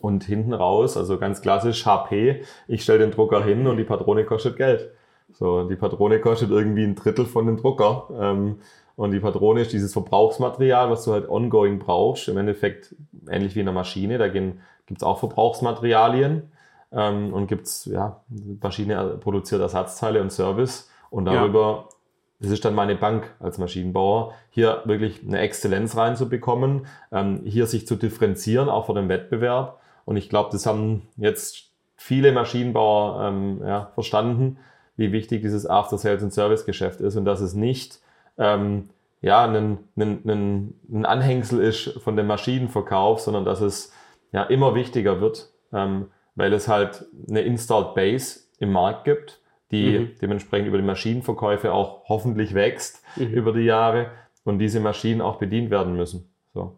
[SPEAKER 1] Und hinten raus, also ganz klassisch HP, ich stelle den Drucker hin und die Patrone kostet Geld. So, die Patrone kostet irgendwie ein Drittel von dem Drucker. Ähm, und die Patrone ist dieses Verbrauchsmaterial, was du halt ongoing brauchst. Im Endeffekt ähnlich wie in einer Maschine. Da gibt es auch Verbrauchsmaterialien. Ähm, und gibt's ja, die Maschine produziert Ersatzteile und Service. Und darüber, ja. das ist dann meine Bank als Maschinenbauer, hier wirklich eine Exzellenz reinzubekommen, ähm, hier sich zu differenzieren, auch vor dem Wettbewerb. Und ich glaube, das haben jetzt viele Maschinenbauer ähm, ja, verstanden, wie wichtig dieses After-Sales- und Service-Geschäft ist und dass es nicht ähm, ja, ein, ein, ein, ein Anhängsel ist von dem Maschinenverkauf, sondern dass es ja immer wichtiger wird, ähm, weil es halt eine Installed Base im Markt gibt, die mhm. dementsprechend über die Maschinenverkäufe auch hoffentlich wächst mhm. über die Jahre und diese Maschinen auch bedient werden müssen. So.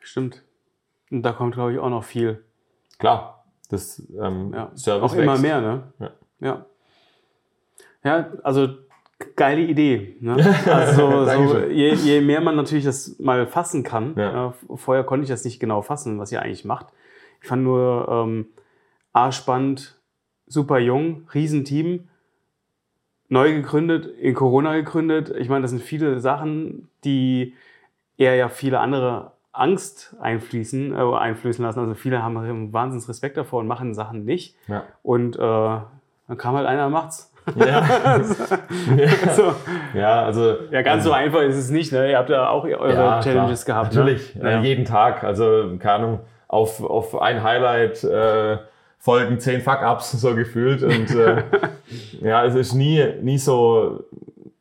[SPEAKER 2] Stimmt. Und da kommt, glaube ich, auch noch viel.
[SPEAKER 1] Klar, das
[SPEAKER 2] ähm, ja. Service auch wächst. immer mehr, ne? Ja. ja. Ja, also geile Idee. Ne? Also so, je, je, mehr man natürlich das mal fassen kann. Ja. Äh, vorher konnte ich das nicht genau fassen, was ihr eigentlich macht. Ich fand nur ähm, A spannend, super jung, Riesenteam, neu gegründet, in Corona gegründet. Ich meine, das sind viele Sachen, die eher ja viele andere Angst einfließen, äh, einfließen lassen. Also viele haben wahnsinns Respekt davor und machen Sachen nicht. Ja. Und äh, dann kam halt einer, macht's. Ja.
[SPEAKER 1] so. ja, also.
[SPEAKER 2] Ja, ganz so ähm, einfach ist es nicht, ne? Ihr habt ja auch eure ja, Challenges klar. gehabt.
[SPEAKER 1] Ne? Natürlich, ne? ja. jeden Tag. Also, keine Ahnung, auf, auf ein Highlight äh, folgen zehn Fuck-Ups, so gefühlt. Und äh, ja, es ist nie, nie so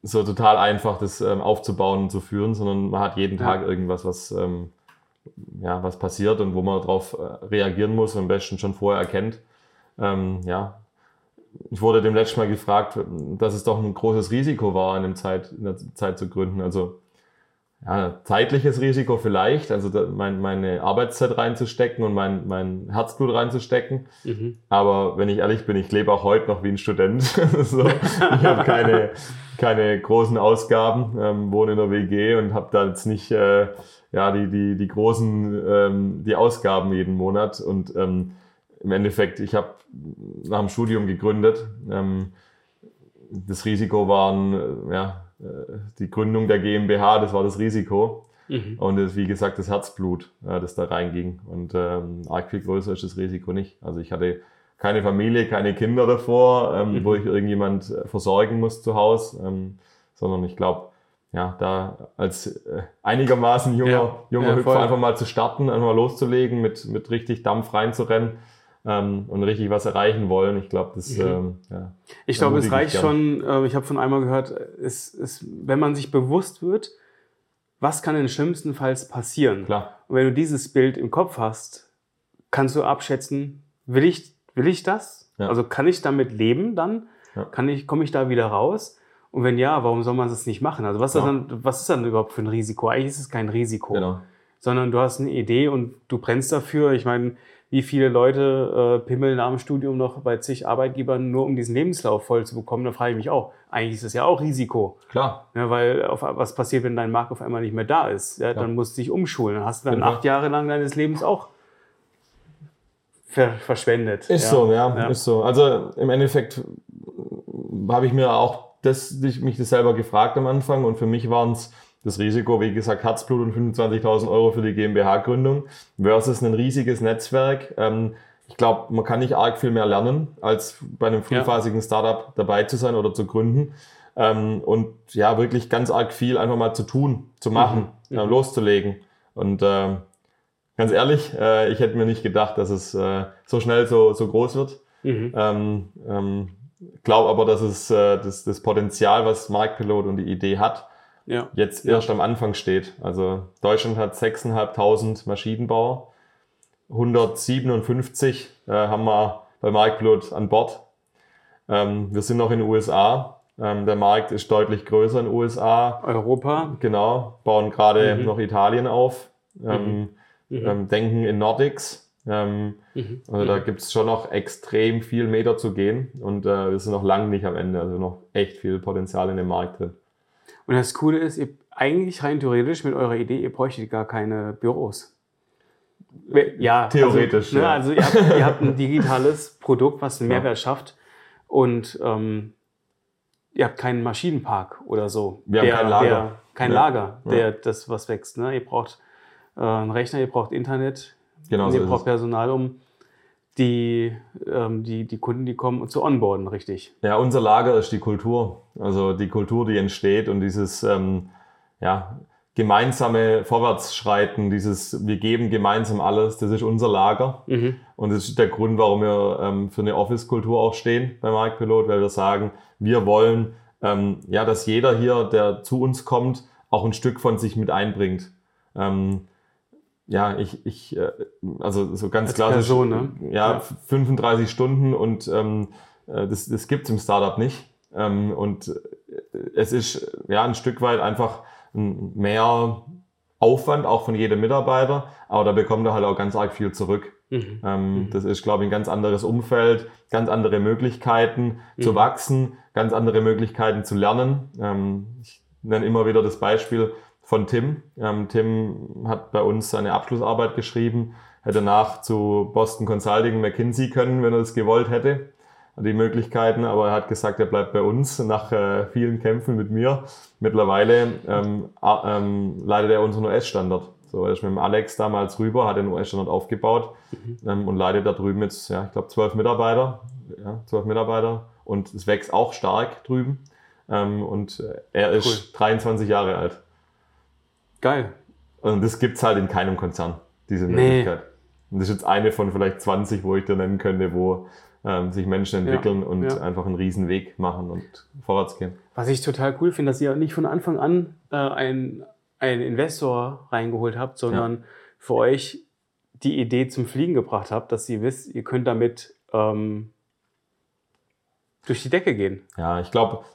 [SPEAKER 1] so total einfach, das ähm, aufzubauen und zu führen, sondern man hat jeden Tag irgendwas, was, ähm, ja, was passiert und wo man darauf äh, reagieren muss und am besten schon vorher erkennt. Ähm, ja, ich wurde dem letzten Mal gefragt, dass es doch ein großes Risiko war, in, dem Zeit, in der Zeit zu gründen. Also ja, zeitliches Risiko vielleicht, also da, mein, meine Arbeitszeit reinzustecken und mein, mein Herzblut reinzustecken. Mhm. Aber wenn ich ehrlich bin, ich lebe auch heute noch wie ein Student. so, ich habe keine, keine großen Ausgaben, ähm, wohne in der WG und habe da jetzt nicht äh, ja, die, die, die großen ähm, die Ausgaben jeden Monat. Und ähm, im Endeffekt, ich habe nach dem Studium gegründet. Ähm, das Risiko waren, äh, ja, äh, die Gründung der GmbH, das war das Risiko. Mhm. Und das, wie gesagt, das Herzblut, äh, das da reinging. Und ähm, arg viel größer ist das Risiko nicht. Also ich hatte keine Familie, keine Kinder davor, ähm, mhm. wo ich irgendjemand äh, versorgen muss zu Hause, ähm, sondern ich glaube, ja, da als äh, einigermaßen junger, ja, junger ja, Hüpfer einfach mal zu starten, einfach mal loszulegen, mit, mit richtig Dampf reinzurennen ähm, und richtig was erreichen wollen. Ich glaube, das. Mhm. Ähm, ja,
[SPEAKER 2] ich glaube, es reicht schon. Äh, ich habe von einmal gehört, es, es, wenn man sich bewusst wird, was kann in schlimmstenfalls passieren.
[SPEAKER 1] Klar.
[SPEAKER 2] Und wenn du dieses Bild im Kopf hast, kannst du abschätzen, will ich, will ich das? Ja. Also kann ich damit leben dann? Ja. Kann ich, komme ich da wieder raus? Und wenn ja, warum soll man das nicht machen? Also was, ja. ist dann, was ist dann überhaupt für ein Risiko? Eigentlich ist es kein Risiko. Genau. Sondern du hast eine Idee und du brennst dafür. Ich meine, wie viele Leute äh, pimmeln nach dem Studium noch bei zig Arbeitgebern, nur um diesen Lebenslauf voll zu bekommen, da frage ich mich auch. Eigentlich ist das ja auch Risiko.
[SPEAKER 1] Klar.
[SPEAKER 2] Ja, weil auf, was passiert, wenn dein Markt auf einmal nicht mehr da ist? Ja, dann musst du dich umschulen. Dann hast du dann genau. acht Jahre lang deines Lebens auch ver verschwendet.
[SPEAKER 1] Ist so, ja, ja, ist so. Also im Endeffekt habe ich mir auch das, mich das selber gefragt am Anfang und für mich waren es das Risiko, wie gesagt, Herzblut und 25.000 Euro für die GmbH-Gründung versus ein riesiges Netzwerk. Ähm, ich glaube, man kann nicht arg viel mehr lernen, als bei einem frühphasigen Startup dabei zu sein oder zu gründen. Ähm, und ja, wirklich ganz arg viel einfach mal zu tun, zu machen, mhm. loszulegen. Und äh, ganz ehrlich, äh, ich hätte mir nicht gedacht, dass es äh, so schnell so, so groß wird. Mhm. Ähm, ähm, glaube aber, dass es das, das Potenzial, was Marktpilot und die Idee hat, ja. jetzt erst am Anfang steht. Also Deutschland hat 6.500 Maschinenbauer, 157 äh, haben wir bei Marktpilot an Bord. Ähm, wir sind noch in den USA. Ähm, der Markt ist deutlich größer in den USA.
[SPEAKER 2] Europa.
[SPEAKER 1] Genau, bauen gerade mhm. noch Italien auf, ähm, mhm. mhm. ähm, denken in Nordics. Ähm, mhm. Also da gibt es schon noch extrem viel Meter zu gehen und äh, wir sind noch lange nicht am Ende, also noch echt viel Potenzial in dem Markt drin.
[SPEAKER 2] Und das Coole ist, ihr, eigentlich rein theoretisch mit eurer Idee, ihr bräuchtet gar keine Büros.
[SPEAKER 1] Ja, theoretisch.
[SPEAKER 2] Also, ne, also ihr, habt, ihr, habt, ein digitales Produkt, was einen Mehrwert schafft und ähm, ihr habt keinen Maschinenpark oder so.
[SPEAKER 1] Wir der, haben kein Lager.
[SPEAKER 2] Der, kein ja. Lager, der ja. das was wächst. Ne? Ihr braucht äh, einen Rechner, ihr braucht Internet,
[SPEAKER 1] genau
[SPEAKER 2] ihr braucht Personal, um die, ähm, die, die Kunden, die kommen, zu onboarden, richtig.
[SPEAKER 1] Ja, unser Lager ist die Kultur. Also die Kultur, die entsteht und dieses ähm, ja, gemeinsame Vorwärtsschreiten, dieses wir geben gemeinsam alles, das ist unser Lager. Mhm. Und das ist der Grund, warum wir ähm, für eine Office-Kultur auch stehen bei Marktpilot, weil wir sagen, wir wollen, ähm, ja, dass jeder hier, der zu uns kommt, auch ein Stück von sich mit einbringt. Ähm, ja, ich, ich, äh, also so ganz klar,
[SPEAKER 2] Person, ne?
[SPEAKER 1] ja, ja, 35 Stunden und ähm, äh, das, das gibt es im Startup nicht. Ähm, und äh, es ist ja ein Stück weit einfach mehr Aufwand, auch von jedem Mitarbeiter, aber da bekommt er halt auch ganz arg viel zurück. Mhm. Ähm, mhm. Das ist, glaube ich, ein ganz anderes Umfeld, ganz andere Möglichkeiten mhm. zu wachsen, ganz andere Möglichkeiten zu lernen. Ähm, ich nenne immer wieder das Beispiel, von Tim. Ähm, Tim hat bei uns seine Abschlussarbeit geschrieben, hätte nach zu Boston Consulting McKinsey können, wenn er es gewollt hätte. Die Möglichkeiten, aber er hat gesagt, er bleibt bei uns nach äh, vielen Kämpfen mit mir. Mittlerweile ähm, ähm, leitet er unseren US-Standard. So, er ist mit dem Alex damals rüber, hat den US-Standard aufgebaut mhm. ähm, und leitet da drüben jetzt, ja, ich glaube, zwölf Mitarbeiter. Ja, zwölf Mitarbeiter und es wächst auch stark drüben. Ähm, und er ist cool. 23 Jahre alt.
[SPEAKER 2] Geil.
[SPEAKER 1] Und das gibt es halt in keinem Konzern, diese Möglichkeit. Und das ist jetzt eine von vielleicht 20, wo ich dir nennen könnte, wo ähm, sich Menschen entwickeln
[SPEAKER 2] Ja,
[SPEAKER 1] und
[SPEAKER 2] ja.
[SPEAKER 1] einfach einen riesen Weg machen und vorwärts gehen.
[SPEAKER 2] Was ich total cool finde, dass ihr nicht von Anfang an äh, einen, einen Investor reingeholt habt, sondern für euch die Idee zum Fliegen gebracht habt, dass ihr wisst, ihr könnt damit ähm, durch die Decke gehen.
[SPEAKER 1] Ja, ich glaube,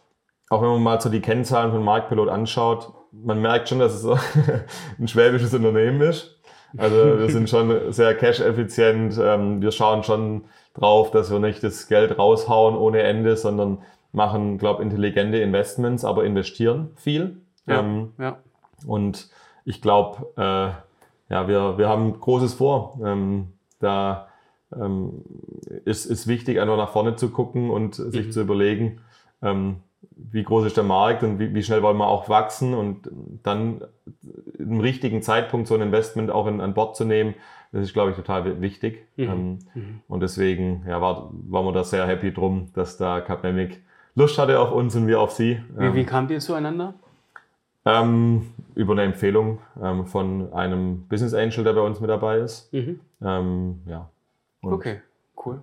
[SPEAKER 1] auch wenn man mal so die Kennzahlen von Marktpilot anschaut, man merkt schon, dass es ein schwäbisches Unternehmen ist. Also wir sind schon sehr cash-effizient. Ähm, wir schauen schon drauf, dass wir nicht das Geld raushauen ohne Ende, sondern machen, glaube intelligente Investments, aber investieren viel.
[SPEAKER 2] Ja,
[SPEAKER 1] Ähm,
[SPEAKER 2] ja.
[SPEAKER 1] und ich glaube, äh, ja, wir, wir haben Großes vor. Ähm, da ähm, ist, ist wichtig, einfach nach vorne zu gucken und sich
[SPEAKER 2] Mhm.
[SPEAKER 1] zu überlegen, ähm, wie groß ist der Markt und wie, wie schnell wollen wir auch wachsen und dann im richtigen Zeitpunkt so ein Investment auch in, an Bord zu nehmen, das ist, glaube ich, total wi- wichtig.
[SPEAKER 2] Mhm.
[SPEAKER 1] Ähm,
[SPEAKER 2] Mhm.
[SPEAKER 1] und deswegen ja, war, waren wir da sehr happy drum, dass da Capnemic Lust hatte auf uns und wir auf sie.
[SPEAKER 2] Wie, wie kamt ihr zueinander?
[SPEAKER 1] Ähm, über eine Empfehlung ähm, von einem Business Angel, der bei uns mit dabei ist.
[SPEAKER 2] Mhm.
[SPEAKER 1] Ähm, ja. Und
[SPEAKER 2] Okay, cool.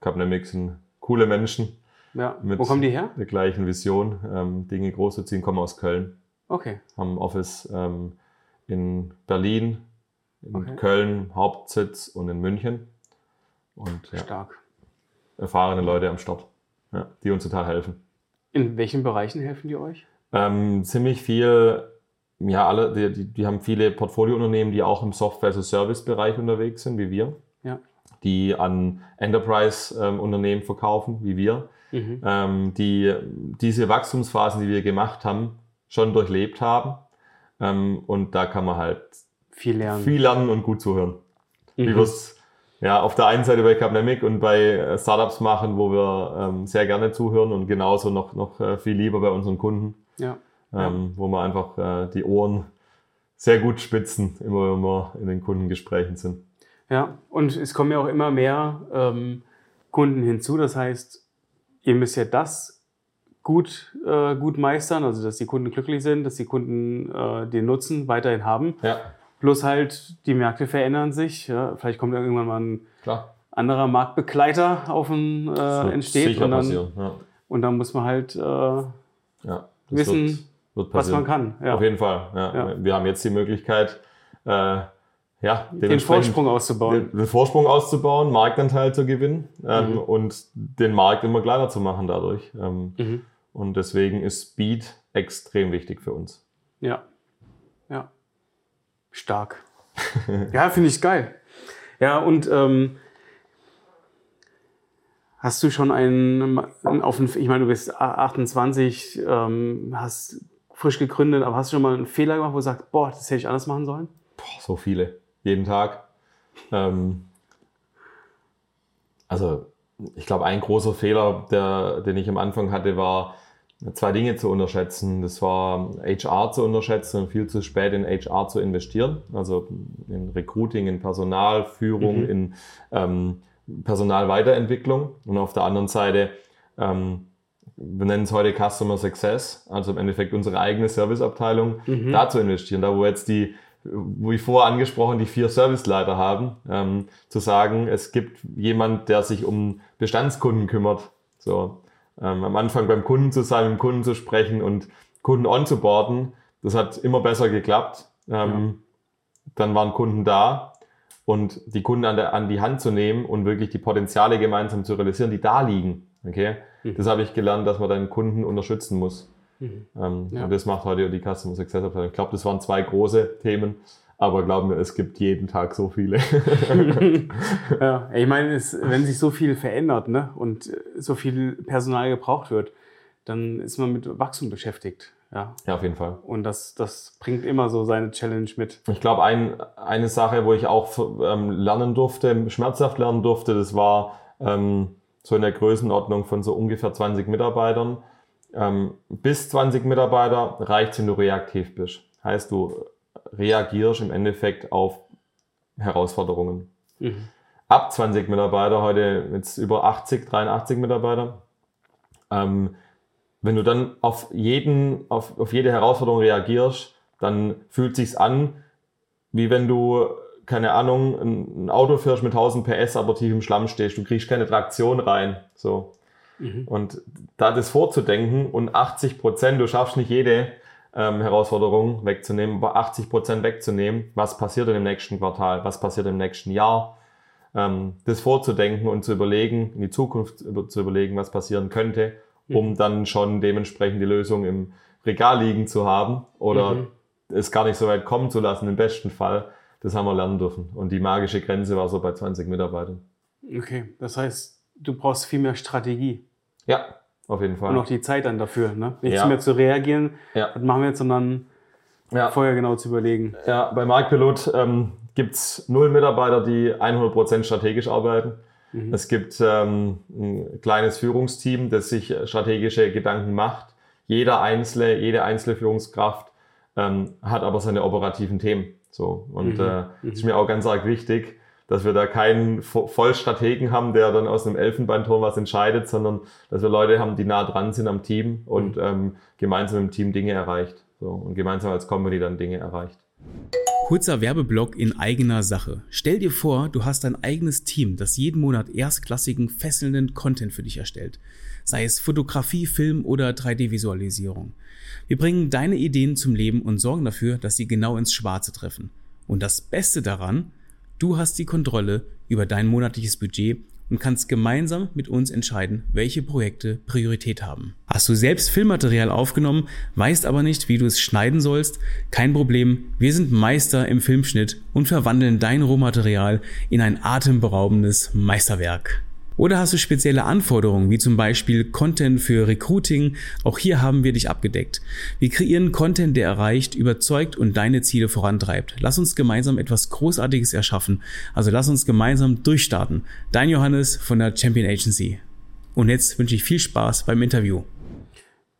[SPEAKER 1] Capnemic sind coole Menschen
[SPEAKER 2] Ja. Wo kommen die her?
[SPEAKER 1] der gleichen Vision, ähm, Dinge groß zu ziehen, kommen aus Köln,
[SPEAKER 2] Okay.
[SPEAKER 1] haben Office ähm, in Berlin, in
[SPEAKER 2] Okay.
[SPEAKER 1] Köln, Hauptsitz und in München. Und ja,
[SPEAKER 2] Stark.
[SPEAKER 1] erfahrene Leute am Start, ja, die uns total helfen.
[SPEAKER 2] In welchen Bereichen helfen die euch?
[SPEAKER 1] Ähm, ziemlich viel, ja, alle, die, die, die haben viele Portfoliounternehmen, die auch im Software-as-a-Service-Bereich unterwegs sind, wie wir.
[SPEAKER 2] Ja.
[SPEAKER 1] Die an Enterprise-Unternehmen verkaufen, wie wir.
[SPEAKER 2] Mhm.
[SPEAKER 1] Ähm, die diese Wachstumsphasen, die wir gemacht haben, schon durchlebt haben. Ähm, und da kann man halt
[SPEAKER 2] Viel lernen.
[SPEAKER 1] viel lernen und gut zuhören. Wie
[SPEAKER 2] Mhm.
[SPEAKER 1] wir es ja, auf der einen Seite bei Capnemic und bei äh, Startups machen, wo wir ähm, sehr gerne zuhören und genauso noch, noch äh, viel lieber bei unseren Kunden
[SPEAKER 2] Ja.
[SPEAKER 1] ähm, wo wir einfach äh, die Ohren sehr gut spitzen, immer wenn wir in den Kundengesprächen sind.
[SPEAKER 2] Ja, und es kommen ja auch immer mehr ähm, Kunden hinzu. Das heißt, ihr müsst ja das gut, äh, gut meistern, also dass die Kunden glücklich sind, dass die Kunden äh, den Nutzen weiterhin haben.
[SPEAKER 1] Ja,
[SPEAKER 2] Plus halt, die Märkte verändern sich. Ja. Vielleicht kommt irgendwann mal ein
[SPEAKER 1] klar.
[SPEAKER 2] anderer Marktbegleiter auf den, äh, entsteht. Und dann.
[SPEAKER 1] Ja.
[SPEAKER 2] und dann muss man halt äh, wissen,
[SPEAKER 1] wird, wird
[SPEAKER 2] was man kann.
[SPEAKER 1] Auf jeden Fall. Wir haben jetzt die Möglichkeit, äh, ja,
[SPEAKER 2] Den Vorsprung auszubauen.
[SPEAKER 1] den, den Vorsprung auszubauen, Marktanteil zu gewinnen ähm,
[SPEAKER 2] Mhm.
[SPEAKER 1] und den Markt immer kleiner zu machen dadurch. Ähm,
[SPEAKER 2] Mhm.
[SPEAKER 1] Und deswegen ist Speed extrem wichtig für uns.
[SPEAKER 2] Ja. Ja. Stark. ja, finde ich geil. Ja, und ähm, hast du schon einen, einen auf den, ich meine, du bist 28, ähm, hast frisch gegründet, aber hast du schon mal einen Fehler gemacht, wo du sagst, boah, das hätte ich anders machen sollen?
[SPEAKER 1] Boah, so viele. Jeden Tag. Ähm, also, ich glaube, ein großer Fehler, der, den ich am Anfang hatte, war, zwei Dinge zu unterschätzen. Das war HR zu unterschätzen und viel zu spät in HR zu investieren. Also in Recruiting, in Personalführung,
[SPEAKER 2] Mhm.
[SPEAKER 1] in ähm, Personalweiterentwicklung. Und auf der anderen Seite, ähm, wir nennen es heute Customer Success, also im Endeffekt unsere eigene Serviceabteilung,
[SPEAKER 2] Mhm.
[SPEAKER 1] da zu investieren. Da, wo jetzt die, wie vorher angesprochen, die vier Serviceleiter haben, ähm, zu sagen, es gibt jemand, der sich um Bestandskunden kümmert. So, ähm, am Anfang beim Kunden zu sein, mit dem Kunden zu sprechen und Kunden onzuboarden, das hat immer besser geklappt. Ähm, Dann waren Kunden da und die Kunden an, der, an die Hand zu nehmen und wirklich die Potenziale gemeinsam zu realisieren, die da liegen. Okay?
[SPEAKER 2] Mhm.
[SPEAKER 1] Das habe ich gelernt, dass man den Kunden unterstützen muss.
[SPEAKER 2] Mhm.
[SPEAKER 1] Ähm,
[SPEAKER 2] Ja.
[SPEAKER 1] Und das macht heute die Customer Success Abteilung. Ich glaube, das waren zwei große Themen, aber glauben wir, es gibt jeden Tag so viele.
[SPEAKER 2] ja, ich meine, es, wenn sich so viel verändert ne, und äh, so viel Personal gebraucht wird, dann ist man mit Wachstum beschäftigt. Ja.
[SPEAKER 1] ja, auf jeden Fall.
[SPEAKER 2] Und das, das bringt immer so seine Challenge mit.
[SPEAKER 1] Ich glaube, ein, eine Sache, wo ich auch ähm, lernen durfte, schmerzhaft lernen durfte, das war ähm, so in der Größenordnung von so ungefähr 20 Mitarbeitern. Ähm, bis 20 Mitarbeiter reicht, wenn du reaktiv bist. Heißt, du reagierst im Endeffekt auf Herausforderungen.
[SPEAKER 2] Mhm.
[SPEAKER 1] Ab 20 Mitarbeiter, heute jetzt über 80, 83 Mitarbeiter. Ähm, wenn du dann auf, jeden, auf, auf jede Herausforderung reagierst, dann fühlt sich's an, wie wenn du keine Ahnung, ein Auto fährst mit 1000 PS, aber tief im Schlamm stehst, du kriegst keine Traktion rein. So. Mhm. Und da das vorzudenken und 80 Prozent, du schaffst nicht jede ähm, Herausforderung wegzunehmen, aber 80 Prozent wegzunehmen, was passiert denn im nächsten Quartal, was passiert im nächsten Jahr, ähm, das vorzudenken und zu überlegen, in die Zukunft zu überlegen, was passieren könnte, um mhm. dann schon dementsprechend die Lösung im Regal liegen zu haben oder mhm. es gar nicht so weit kommen zu lassen, im besten Fall. Das haben wir lernen dürfen. Und die magische Grenze war so bei 20 Mitarbeitern.
[SPEAKER 2] Okay, das heißt, du brauchst viel mehr Strategie.
[SPEAKER 1] Ja, auf jeden Fall.
[SPEAKER 2] Und auch die Zeit dann dafür, ne? Nicht ja. mehr zu reagieren, ja. was machen wir jetzt, sondern ja. vorher genau zu überlegen.
[SPEAKER 1] Ja, bei Marktpilot ähm, gibt es null Mitarbeiter, die 100% strategisch arbeiten. Mhm. Es gibt ähm, ein kleines Führungsteam, das sich strategische Gedanken macht. Jeder Einzelne, jede einzelne Führungskraft ähm, hat aber seine operativen Themen. So. Und mhm. äh, das ist mir auch ganz arg wichtig, dass wir da keinen Vollstrategen haben, der dann aus einem Elfenbeinturm was entscheidet, sondern dass wir Leute haben, die nah dran sind am Team und mhm. ähm, gemeinsam im Team Dinge erreicht. So. Und gemeinsam als Company dann Dinge erreicht.
[SPEAKER 3] Kurzer Werbeblock in eigener Sache. Stell dir vor, du hast ein eigenes Team, das jeden Monat erstklassigen, fesselnden Content für dich erstellt. Sei es Fotografie, Film oder 3D-Visualisierung. Wir bringen deine Ideen zum Leben und sorgen dafür, dass sie genau ins Schwarze treffen. Und das Beste daran, du hast die Kontrolle über dein monatliches Budget und kannst gemeinsam mit uns entscheiden, welche Projekte Priorität haben. Hast du selbst Filmmaterial aufgenommen, weißt aber nicht, wie du es schneiden sollst? Kein Problem, wir sind Meister im Filmschnitt und verwandeln dein Rohmaterial in ein atemberaubendes Meisterwerk. Oder hast du spezielle Anforderungen, wie zum Beispiel Content für Recruiting? Auch hier haben wir dich abgedeckt. Wir kreieren Content, der erreicht, überzeugt und deine Ziele vorantreibt. Lass uns gemeinsam etwas Großartiges erschaffen. Also lass uns gemeinsam durchstarten. Dein Johannes von der Champion Agency. Und jetzt wünsche ich viel Spaß beim Interview.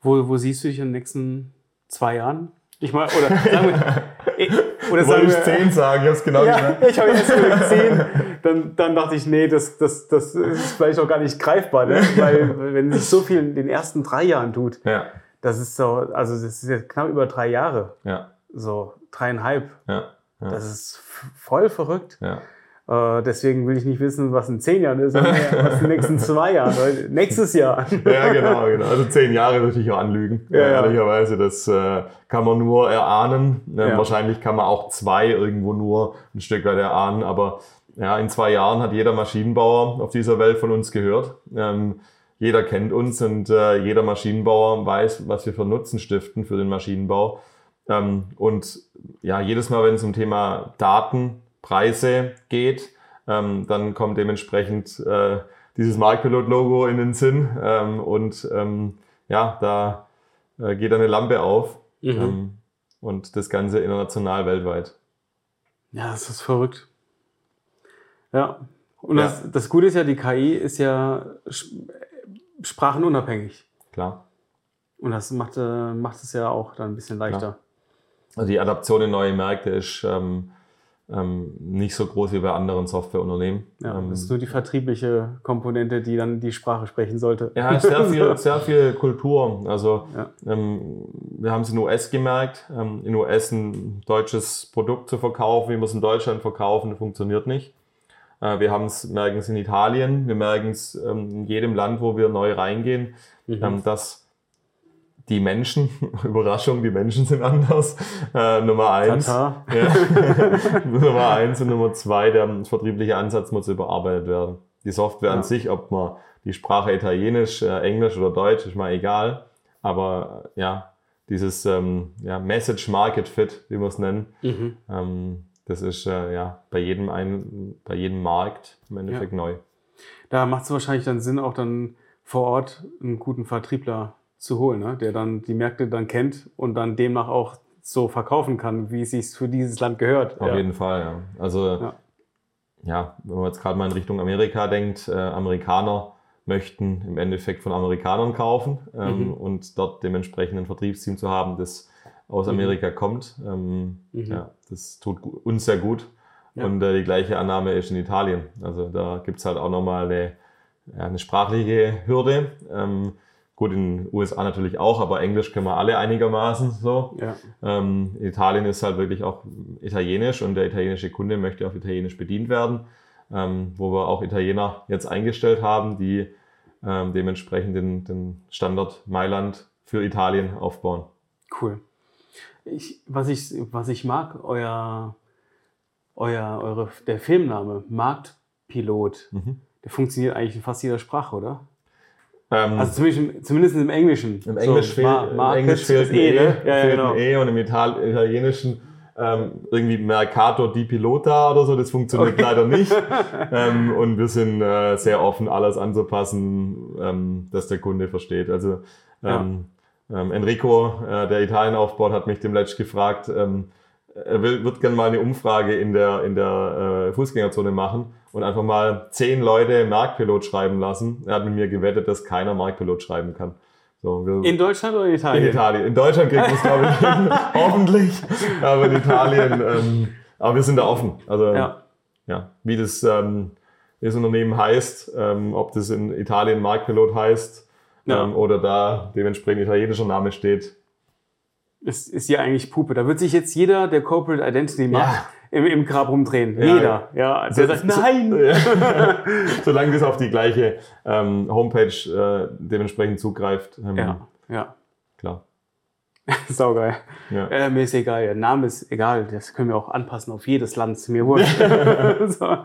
[SPEAKER 2] Wo, wo siehst du dich in den nächsten zwei Jahren? Ich meine, oder sagen wir,
[SPEAKER 1] oder sagen wir, zehn sagen, ich hab's genau
[SPEAKER 2] ja, gesagt. Ich habe jetzt gesagt zehn. Dann, dann dachte ich, nee, das, das, das ist vielleicht auch gar nicht greifbar, ne? weil wenn sich so viel in den ersten drei Jahren tut, ja. das ist so, also das ist jetzt knapp über drei Jahre, ja. so dreieinhalb. Ja. Ja. Das ist voll verrückt. Ja. Äh, deswegen will ich nicht wissen, was in zehn Jahren ist, sondern was in den nächsten zwei Jahren, nächstes Jahr.
[SPEAKER 1] ja, genau, genau. Also zehn Jahre würde ich auch anlügen. Ja, ja. Ehrlicherweise, das äh, kann man nur erahnen. Ähm, ja. Wahrscheinlich kann man auch zwei irgendwo nur ein Stück weit erahnen, aber ja, in zwei Jahren hat jeder Maschinenbauer auf dieser Welt von uns gehört. Ähm, jeder kennt uns und äh, jeder Maschinenbauer weiß, was wir für Nutzen stiften für den Maschinenbau. Ähm, und ja, jedes Mal, wenn es um Thema Daten Preise geht, ähm, dann kommt dementsprechend äh, dieses Marktpilot-Logo in den Sinn ähm, und ähm, ja, da äh, geht eine Lampe auf mhm. ähm, und das Ganze international weltweit.
[SPEAKER 2] Ja, das ist verrückt. Ja, und ja. Das, das Gute ist ja, die KI ist ja sprachenunabhängig.
[SPEAKER 1] Klar.
[SPEAKER 2] Und das macht, äh, macht es ja auch dann ein bisschen leichter. Klar.
[SPEAKER 1] Also die Adaption in neue Märkte ist ähm, ähm, nicht so groß wie bei anderen Softwareunternehmen.
[SPEAKER 2] Ja,
[SPEAKER 1] ähm,
[SPEAKER 2] das ist nur die vertriebliche Komponente, die dann die Sprache sprechen sollte.
[SPEAKER 1] Ja, sehr viel, sehr viel Kultur. Also ja. ähm, wir haben es in US gemerkt, ähm, in US ein deutsches Produkt zu verkaufen, wie wir es in Deutschland verkaufen, funktioniert nicht. Äh, wir haben es, merken es in Italien, wir merken es ähm, in jedem Land, wo wir neu reingehen, mhm. Ähm, dass die Menschen, Überraschung, die Menschen sind anders. Äh, Nummer eins. Ja. Nummer eins und Nummer zwei, der vertriebliche Ansatz muss überarbeitet werden. Die Software ja. an sich, ob man die Sprache Italienisch, äh, Englisch oder Deutsch, ist mal egal. Aber äh, ja, dieses ähm, ja, Message Market Fit, wie wir es nennen, mhm. ähm, das ist äh, ja bei jedem, ein, bei jedem Markt im Endeffekt ja. neu.
[SPEAKER 2] Da macht es wahrscheinlich dann Sinn, auch dann vor Ort einen guten Vertriebler zu holen, ne? der dann die Märkte dann kennt und dann demnach auch so verkaufen kann, wie es sich für dieses Land gehört.
[SPEAKER 1] Auf ja. jeden Fall, ja. Also ja, ja wenn man jetzt gerade mal in Richtung Amerika denkt, äh, Amerikaner möchten im Endeffekt von Amerikanern kaufen ähm, mhm. und dort dementsprechend ein Vertriebsteam zu haben, das aus mhm. Amerika mhm. kommt. Ähm, mhm. Ja, das tut uns sehr gut. Ja. Und äh, die gleiche Annahme ist in Italien. Also da gibt es halt auch nochmal eine, eine sprachliche Hürde. Ähm, Gut, in den USA natürlich auch, aber Englisch können wir alle einigermaßen so.
[SPEAKER 2] Ja.
[SPEAKER 1] Ähm, Italien ist halt wirklich auch italienisch und der italienische Kunde möchte auch italienisch bedient werden, ähm, wo wir auch Italiener jetzt eingestellt haben, die ähm, dementsprechend den, den Standard Mailand für Italien aufbauen.
[SPEAKER 2] Cool. Ich, was, ich, was ich mag, euer, euer, eure, der Filmname, Marktpilot,
[SPEAKER 1] Mhm.
[SPEAKER 2] der funktioniert eigentlich in fast jeder Sprache, oder?
[SPEAKER 1] Ähm,
[SPEAKER 2] Also zumindest, zumindest im Englischen.
[SPEAKER 1] Im Englisch,
[SPEAKER 2] so,
[SPEAKER 1] im Englisch fehlt ein
[SPEAKER 2] eh,
[SPEAKER 1] E,
[SPEAKER 2] ne? Ja, ja,
[SPEAKER 1] fehlt
[SPEAKER 2] genau.
[SPEAKER 1] e und im Ital Italienischen ähm, irgendwie Mercato di Pilota oder so, das funktioniert leider nicht. ähm, und wir sind äh, sehr offen, alles anzupassen, ähm, dass der Kunde versteht. Also ähm, ähm, Enrico, äh, der Italien aufbaut, hat mich dem Letzt gefragt, ähm, er will, wird gerne mal eine Umfrage in der, in der äh, Fußgängerzone machen und einfach mal zehn Leute Marktpilot schreiben lassen. Er hat mit mir gewettet, dass keiner Marktpilot schreiben kann. So, wir,
[SPEAKER 2] In Deutschland oder in Italien?
[SPEAKER 1] in Italien. In Deutschland kriegt man es, glaube ich, hoffentlich. Aber in Italien, ähm, aber wir sind da offen. Also, ja,
[SPEAKER 2] Ja.
[SPEAKER 1] wie das, ähm, das Unternehmen heißt, ähm, ob das in Italien Marktpilot heißt
[SPEAKER 2] Ja.
[SPEAKER 1] ähm, oder da dementsprechend italienischer Name steht.
[SPEAKER 2] Ist, ist ja eigentlich Puppe. Da wird sich jetzt jeder, der Corporate Identity macht,
[SPEAKER 1] Ja.
[SPEAKER 2] im, im Grab rumdrehen.
[SPEAKER 1] Ja.
[SPEAKER 2] Jeder. Ja, der sagt, nein!
[SPEAKER 1] Ja. Solange das auf die gleiche ähm, Homepage äh, dementsprechend zugreift. Ähm,
[SPEAKER 2] Ja, ja.
[SPEAKER 1] Klar.
[SPEAKER 2] Saugeil.
[SPEAKER 1] Ja.
[SPEAKER 2] Äh, mir ist egal, der Name ist egal, das können wir auch anpassen auf jedes Land, mir wurscht. so.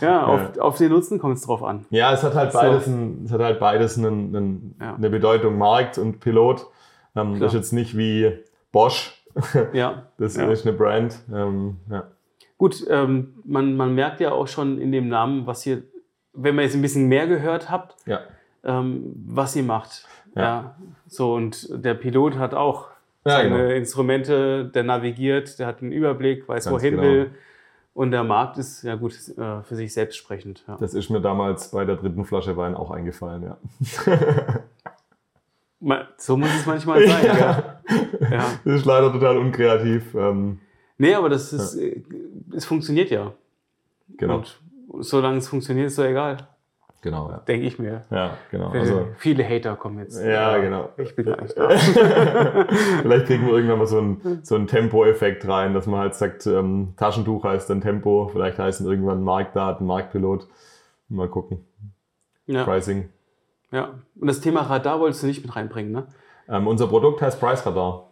[SPEAKER 2] Ja, auf, auf den Nutzen kommt es drauf an.
[SPEAKER 1] Ja, es hat halt
[SPEAKER 2] So.
[SPEAKER 1] beides, ein, es hat halt beides einen, einen,
[SPEAKER 2] Ja.
[SPEAKER 1] eine Bedeutung, Markt und Pilot. Ähm, das ist jetzt nicht wie Bosch,
[SPEAKER 2] Ja.
[SPEAKER 1] das
[SPEAKER 2] Ja.
[SPEAKER 1] ist eine Brand. Ähm, ja.
[SPEAKER 2] Gut, ähm, man, man merkt ja auch schon in dem Namen, was ihr, wenn man jetzt ein bisschen mehr gehört habt,
[SPEAKER 1] ja,
[SPEAKER 2] ähm, was ihr macht. Ja.
[SPEAKER 1] Ja.
[SPEAKER 2] So, und der Pilot hat auch
[SPEAKER 1] Ja,
[SPEAKER 2] seine
[SPEAKER 1] genau.
[SPEAKER 2] Instrumente, der navigiert, der hat einen Überblick, weiß,
[SPEAKER 1] Ganz
[SPEAKER 2] wohin
[SPEAKER 1] genau.
[SPEAKER 2] will. Und der Markt ist, ja gut, äh, für sich selbst sprechend. Ja.
[SPEAKER 1] das ist mir damals bei der dritten Flasche Wein auch eingefallen. Ja.
[SPEAKER 2] So muss es manchmal sein, ja. ja.
[SPEAKER 1] Das ist leider total unkreativ. Ähm,
[SPEAKER 2] Nee, aber das ist, äh, es funktioniert ja.
[SPEAKER 1] genau,
[SPEAKER 2] Und solange es funktioniert, ist doch egal,
[SPEAKER 1] genau, ja.
[SPEAKER 2] denke ich mir.
[SPEAKER 1] Ja, genau.
[SPEAKER 2] Also, Viele Hater kommen jetzt.
[SPEAKER 1] ja, genau.
[SPEAKER 2] Ich bin gar nicht da.
[SPEAKER 1] Vielleicht kriegen wir irgendwann mal so einen, so einen Tempo-Effekt rein, dass man halt sagt, ähm, Taschentuch heißt dann Tempo, vielleicht heißen irgendwann Marktdaten, Marktpilot. Mal gucken.
[SPEAKER 2] Ja,
[SPEAKER 1] Pricing.
[SPEAKER 2] ja. Und das Thema Radar wolltest du nicht mit reinbringen, ne?
[SPEAKER 1] Ähm, unser Produkt heißt Price Radar.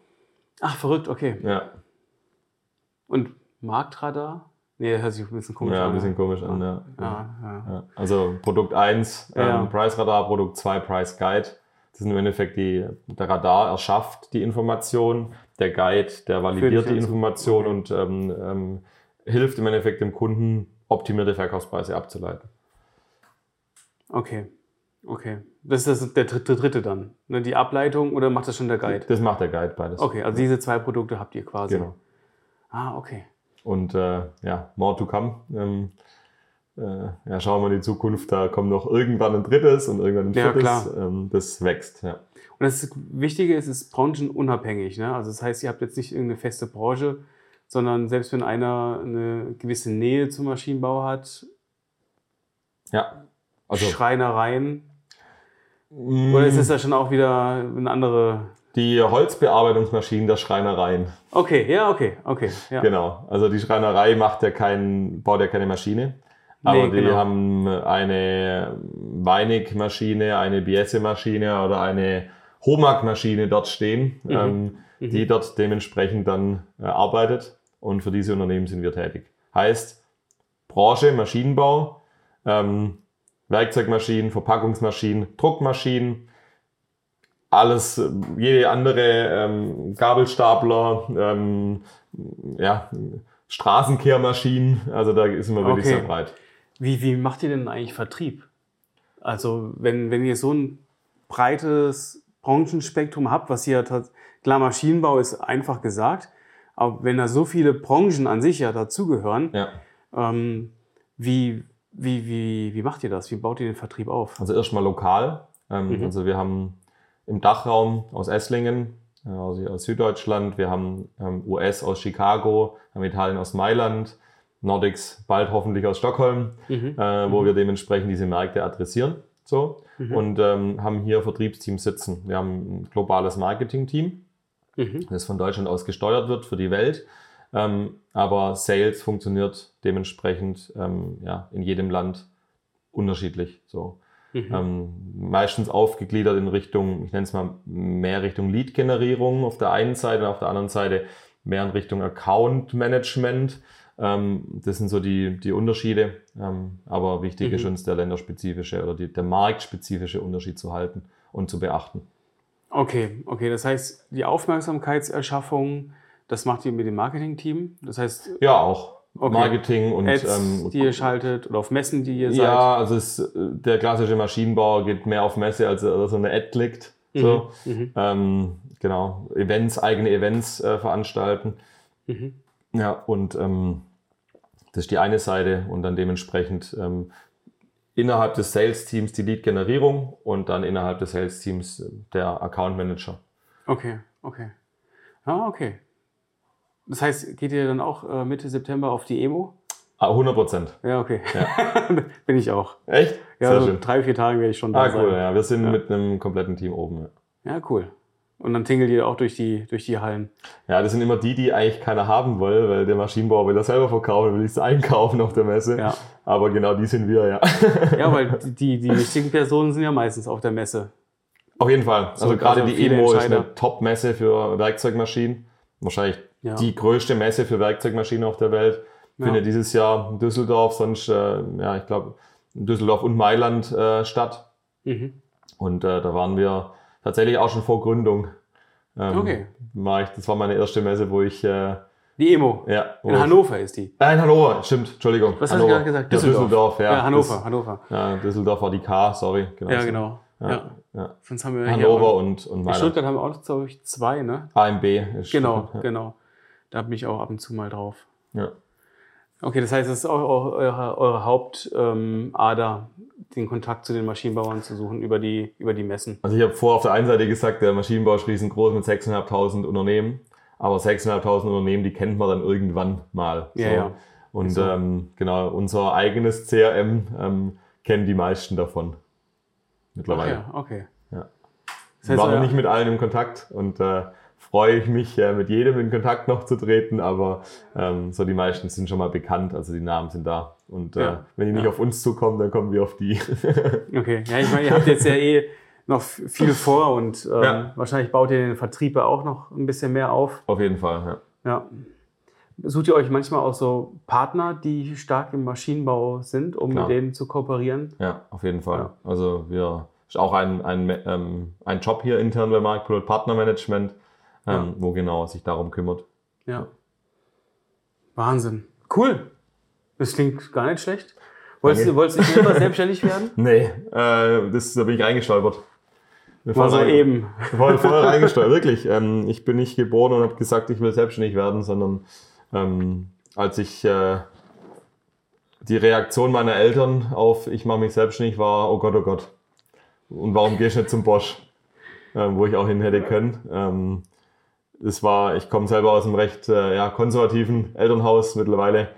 [SPEAKER 2] Ach, verrückt, okay.
[SPEAKER 1] Ja,
[SPEAKER 2] Und Marktradar? Nee, hört sich ein bisschen komisch
[SPEAKER 1] ja
[SPEAKER 2] an.
[SPEAKER 1] ein bisschen komisch an. Ja.
[SPEAKER 2] Ja, ja.
[SPEAKER 1] Ja. Also Produkt 1,
[SPEAKER 2] Ja, ja.
[SPEAKER 1] ähm, Price Radar, Produkt 2, Price Guide. Das sind im Endeffekt die, der Radar erschafft die Information, der Guide, der validiert die. Information
[SPEAKER 2] Okay.
[SPEAKER 1] und ähm, ähm, hilft im Endeffekt dem Kunden, optimierte Verkaufspreise abzuleiten.
[SPEAKER 2] Okay. Okay. Das ist das, der dritte, dritte dann. Ne, die Ableitung oder macht das schon der Guide?
[SPEAKER 1] Das macht der Guide beides.
[SPEAKER 2] Okay, also diese zwei Produkte habt ihr quasi.
[SPEAKER 1] Genau.
[SPEAKER 2] Ah, okay.
[SPEAKER 1] Und äh, ja, more to come. Ähm, äh, ja, schauen wir in die Zukunft, da kommt noch irgendwann ein drittes und irgendwann ein
[SPEAKER 2] Ja,
[SPEAKER 1] viertes.
[SPEAKER 2] klar.
[SPEAKER 1] Ähm, das wächst, ja.
[SPEAKER 2] Und das Wichtige ist, es ist branchenunabhängig. Ne? Also das heißt, ihr habt jetzt nicht irgendeine feste Branche, sondern selbst wenn einer eine gewisse Nähe zum Maschinenbau hat,
[SPEAKER 1] Ja. Also
[SPEAKER 2] Schreinereien,
[SPEAKER 1] mh,
[SPEAKER 2] oder ist es da schon auch wieder eine andere...
[SPEAKER 1] die Holzbearbeitungsmaschinen der Schreinereien.
[SPEAKER 2] Okay, ja, okay, okay. Ja.
[SPEAKER 1] Genau. Also die Schreinerei macht ja kein, baut ja keine Maschine. Aber
[SPEAKER 2] Nee,
[SPEAKER 1] die
[SPEAKER 2] genau.
[SPEAKER 1] haben eine Weinig-Maschine, eine Biesse-Maschine oder eine Homag-Maschine dort stehen,
[SPEAKER 2] Mhm.
[SPEAKER 1] ähm, die dort dementsprechend dann äh, arbeitet. Und für diese Unternehmen sind wir tätig. Heißt, Branche, Maschinenbau, ähm, Werkzeugmaschinen, Verpackungsmaschinen, Druckmaschinen, alles, jede andere ähm, Gabelstapler, ähm, ja, Straßenkehrmaschinen, also da ist immer wirklich
[SPEAKER 2] Okay.
[SPEAKER 1] sehr breit.
[SPEAKER 2] Wie, wie macht ihr denn eigentlich Vertrieb? Also wenn, wenn ihr so ein breites Branchenspektrum habt, was ihr klar Maschinenbau ist einfach gesagt, aber wenn da so viele Branchen an sich ja dazugehören,
[SPEAKER 1] Ja.
[SPEAKER 2] ähm, wie, wie, wie, wie macht ihr das? Wie baut ihr den Vertrieb auf?
[SPEAKER 1] Also erstmal lokal. Ähm,
[SPEAKER 2] Mhm.
[SPEAKER 1] Also wir haben im Dachraum aus Esslingen, äh, also aus Süddeutschland, wir haben ähm, US aus Chicago, haben Italien aus Mailand, Nordics bald hoffentlich aus Stockholm,
[SPEAKER 2] Mhm.
[SPEAKER 1] äh, wo wir dementsprechend diese Märkte adressieren. so mhm. und ähm, haben hier Vertriebsteams sitzen. Wir haben ein globales Marketing-Team, mhm. das von Deutschland aus gesteuert wird für die Welt. Ähm, aber Sales funktioniert dementsprechend ähm, ja, in jedem Land unterschiedlich. So. Mhm. Ähm, meistens aufgegliedert in Richtung, ich nenne es mal mehr Richtung Lead-Generierung auf der einen Seite und auf der anderen Seite mehr in Richtung Account-Management. Ähm, das sind so die, die Unterschiede. Ähm, aber wichtig mhm. ist uns der länderspezifische oder die, der marktspezifische Unterschied zu halten und zu beachten.
[SPEAKER 2] Okay, okay. Das heißt, die Aufmerksamkeitserschaffung, das macht ihr mit dem Marketing-Team? Das heißt.
[SPEAKER 1] Ja, auch. Okay. Marketing und
[SPEAKER 2] Ads, ähm, die ihr schaltet oder auf Messen, die ihr
[SPEAKER 1] seid? Ja, also es, der klassische Maschinenbauer geht mehr auf Messe, als er so eine Ad klickt. So. Mhm. mhm. Ähm, genau, Events, eigene Events äh, veranstalten. Mhm. Ja, und ähm, das ist die eine Seite und dann dementsprechend ähm, innerhalb des Sales-Teams die Lead-Generierung und dann innerhalb des Sales-Teams äh, der Account Manager.
[SPEAKER 2] Okay, okay. Ah, okay. Das heißt, geht ihr dann auch äh, Mitte September auf die Emo?
[SPEAKER 1] 100 ah, Prozent.
[SPEAKER 2] Ja, okay. Ja. Bin ich auch.
[SPEAKER 1] Echt?
[SPEAKER 2] Ja, Sehr so schön. drei, vier Tagen werde ich schon
[SPEAKER 1] da ah, sein. cool, ja. Wir sind ja. mit einem kompletten Team oben.
[SPEAKER 2] Ja, ja cool. Und dann tingelt ihr auch durch die, durch die Hallen.
[SPEAKER 1] Ja, das sind immer die, die eigentlich keiner haben will, weil der Maschinenbauer will das selber verkaufen, will es einkaufen auf der Messe. Ja. Aber genau die sind wir, ja.
[SPEAKER 2] Ja, weil die, die wichtigen Personen sind ja meistens auf der Messe.
[SPEAKER 1] Auf jeden Fall. Also so, gerade also die EMO ist eine Top-Messe für Werkzeugmaschinen. Wahrscheinlich ja. die größte Messe für Werkzeugmaschinen auf der Welt. Findet dieses Jahr in Düsseldorf, sonst, äh, ja, ich glaube, Düsseldorf und Mailand äh, statt. Mhm. Und äh, da waren wir tatsächlich auch schon vor Gründung. Ähm, okay. War ich, das war meine erste Messe, wo ich. Äh,
[SPEAKER 2] die Emo.
[SPEAKER 1] Ja.
[SPEAKER 2] In Hannover ist die.
[SPEAKER 1] Äh, in Hannover, stimmt, Entschuldigung.
[SPEAKER 2] Was
[SPEAKER 1] Hannover.
[SPEAKER 2] hast du gerade gesagt?
[SPEAKER 1] Düsseldorf. Ja, Düsseldorf, ja.
[SPEAKER 2] ja Hannover, das, Hannover.
[SPEAKER 1] Ja, Düsseldorf war die K, sorry.
[SPEAKER 2] Genau ja, genau. Ja. ja.
[SPEAKER 1] ja.
[SPEAKER 2] Sonst haben wir
[SPEAKER 1] Hannover und, und
[SPEAKER 2] Mailand. In Stuttgart haben wir auch, glaube ich, zwei, ne?
[SPEAKER 1] AMB.
[SPEAKER 2] Ist genau, ja. genau. Da bin ich auch ab und zu mal drauf.
[SPEAKER 1] Ja.
[SPEAKER 2] Okay, das heißt, das ist auch eure, eure Hauptader, ähm, den Kontakt zu den Maschinenbauern zu suchen über die, über die Messen.
[SPEAKER 1] Also ich habe vor auf der einen Seite gesagt, der Maschinenbau ist riesengroß mit 6.500 Unternehmen. Aber 6.500 Unternehmen, die kennt man dann irgendwann mal.
[SPEAKER 2] Ja, so. ja.
[SPEAKER 1] Und so. ähm, genau, unser eigenes CRM ähm, kennen die meisten davon. Mittlerweile.
[SPEAKER 2] Ach ja, okay.
[SPEAKER 1] Ja. Das heißt, war noch nicht mit allen im Kontakt und äh, freue ich mich, äh, mit jedem in Kontakt noch zu treten, aber ähm, so die meisten sind schon mal bekannt, also die Namen sind da. Und äh, ja, wenn die nicht auf uns zukommen, dann kommen wir auf die.
[SPEAKER 2] okay, ja, ich meine, ihr habt jetzt ja eh noch viel vor und ähm, ja. wahrscheinlich baut ihr den Vertrieb auch noch ein bisschen mehr auf.
[SPEAKER 1] Auf jeden Fall, ja.
[SPEAKER 2] Ja. Sucht ihr euch manchmal auch so Partner, die stark im Maschinenbau sind, um Klar. mit denen zu kooperieren?
[SPEAKER 1] Ja, auf jeden Fall. Ja. Also wir ist auch ein, ein, ähm, ein Job hier intern bei Marktpilot Partnermanagement, ähm, ja. wo genau sich darum kümmert.
[SPEAKER 2] Ja. Wahnsinn. Cool. Das klingt gar nicht schlecht. Wolltest du, wolltest du nicht selber selbstständig werden?
[SPEAKER 1] Nee, äh, das, da bin ich eingestolpert.
[SPEAKER 2] Bevor also eben.
[SPEAKER 1] Voll, voll reingesteuert, wirklich. Ähm, ich bin nicht geboren und habe gesagt, ich will selbstständig werden, sondern ähm, als ich äh, die Reaktion meiner Eltern auf ich mache mich selbstständig war, oh Gott, oh Gott. Und warum gehst du nicht zum Bosch? Ähm, wo ich auch hin hätte können. Ähm, es war, ich komme selber aus einem recht äh, ja, konservativen Elternhaus mittlerweile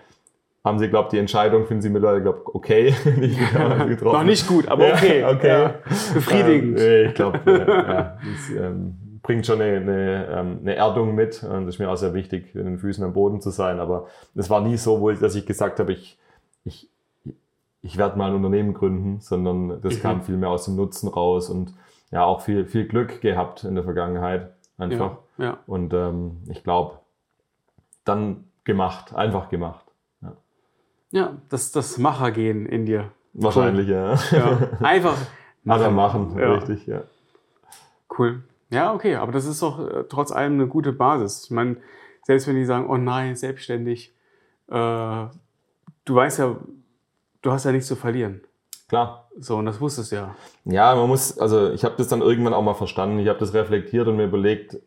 [SPEAKER 1] haben sie, glaube die Entscheidung finden sie mittlerweile, glaube okay.
[SPEAKER 2] Noch nicht gut, aber okay.
[SPEAKER 1] Ja, okay. Ja,
[SPEAKER 2] befriedigend.
[SPEAKER 1] Ähm, ich glaube, ja, das ähm, bringt schon eine, eine, ähm, eine Erdung mit. Und das ist mir auch sehr wichtig, in den Füßen am Boden zu sein. Aber es war nie so, ich, dass ich gesagt habe, ich, ich, ich werde mal ein Unternehmen gründen, sondern das mhm. kam viel mehr aus dem Nutzen raus und ja, auch viel, viel Glück gehabt in der Vergangenheit. Einfach.
[SPEAKER 2] Ja, ja.
[SPEAKER 1] Und ähm, ich glaube, dann gemacht, einfach gemacht.
[SPEAKER 2] Ja, das, das Machergehen in dir.
[SPEAKER 1] Wahrscheinlich,
[SPEAKER 2] cool. ja. ja. Einfach
[SPEAKER 1] machen. machen, ja. richtig, ja.
[SPEAKER 2] Cool. Ja, okay, aber das ist doch äh, trotz allem eine gute Basis. Ich meine, selbst wenn die sagen, oh nein, selbstständig, äh, du weißt ja, du hast ja nichts zu verlieren.
[SPEAKER 1] Klar.
[SPEAKER 2] So, und das wusstest du ja.
[SPEAKER 1] Ja, man muss, also ich habe das dann irgendwann auch mal verstanden. Ich habe das reflektiert und mir überlegt,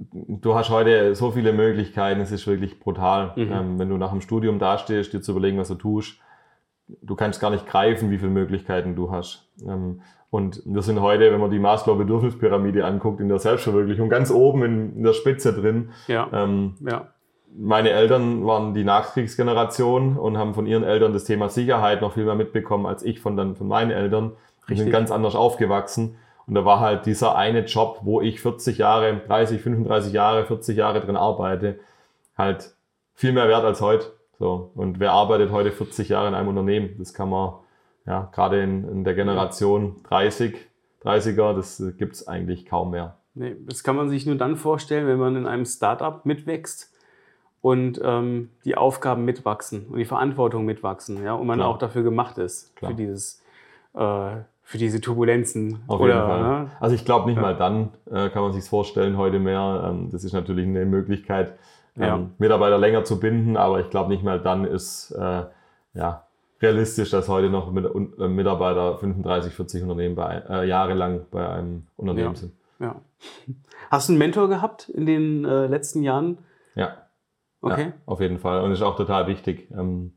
[SPEAKER 1] du hast heute so viele Möglichkeiten, es ist wirklich brutal. Mhm. Ähm, wenn du nach dem Studium dastehst, dir zu überlegen, was du tust, du kannst gar nicht greifen, wie viele Möglichkeiten du hast. Ähm, und wir sind heute, wenn man die Maslow-Bedürfnispyramide anguckt, in der Selbstverwirklichung ganz oben in, in der Spitze drin.
[SPEAKER 2] Ja. Ähm, ja.
[SPEAKER 1] Meine Eltern waren die Nachkriegsgeneration und haben von ihren Eltern das Thema Sicherheit noch viel mehr mitbekommen als ich von, dann, von meinen Eltern. Die sind ganz anders aufgewachsen. Und da war halt dieser eine Job, wo ich 40 Jahre, 30, 35 Jahre, 40 Jahre drin arbeite, halt viel mehr wert als heute. So. Und wer arbeitet heute 40 Jahre in einem Unternehmen? Das kann man, ja, gerade in, in der Generation 30, 30er, das gibt's eigentlich kaum mehr.
[SPEAKER 2] Nee, das kann man sich nur dann vorstellen, wenn man in einem Startup mitwächst und ähm, die Aufgaben mitwachsen und die Verantwortung mitwachsen, ja, und man Klar. auch dafür gemacht ist, Klar. für dieses äh, für diese Turbulenzen.
[SPEAKER 1] Auf oder, jeden Fall. Ne? Also ich glaube nicht ja. mal dann äh, kann man sich vorstellen heute mehr. Ähm, das ist natürlich eine Möglichkeit, ähm, ja. Mitarbeiter länger zu binden, aber ich glaube nicht mal dann ist äh, ja realistisch, dass heute noch mit, äh, Mitarbeiter 35, 40 Unternehmen bei, äh, jahrelang bei einem Unternehmen
[SPEAKER 2] ja.
[SPEAKER 1] sind.
[SPEAKER 2] Ja. Hast du einen Mentor gehabt in den äh, letzten Jahren?
[SPEAKER 1] Ja. Okay. Ja, auf jeden Fall. Und ist auch total wichtig. Ähm,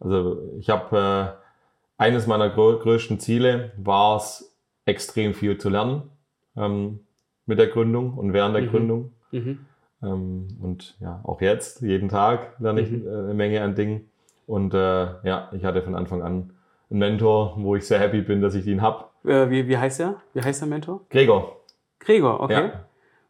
[SPEAKER 1] also ich habe äh, eines meiner größten Ziele war es, extrem viel zu lernen ähm, mit der Gründung und während der mhm. Gründung. Mhm. Ähm, und ja, auch jetzt, jeden Tag lerne ich mhm. Äh, eine Menge an Dingen. Und äh, ja, ich hatte von Anfang an einen Mentor, wo ich sehr happy bin, dass ich ihn habe.
[SPEAKER 2] Äh, wie, wie heißt er? Wie heißt der Mentor?
[SPEAKER 1] Gregor.
[SPEAKER 2] Gregor, okay. Ja.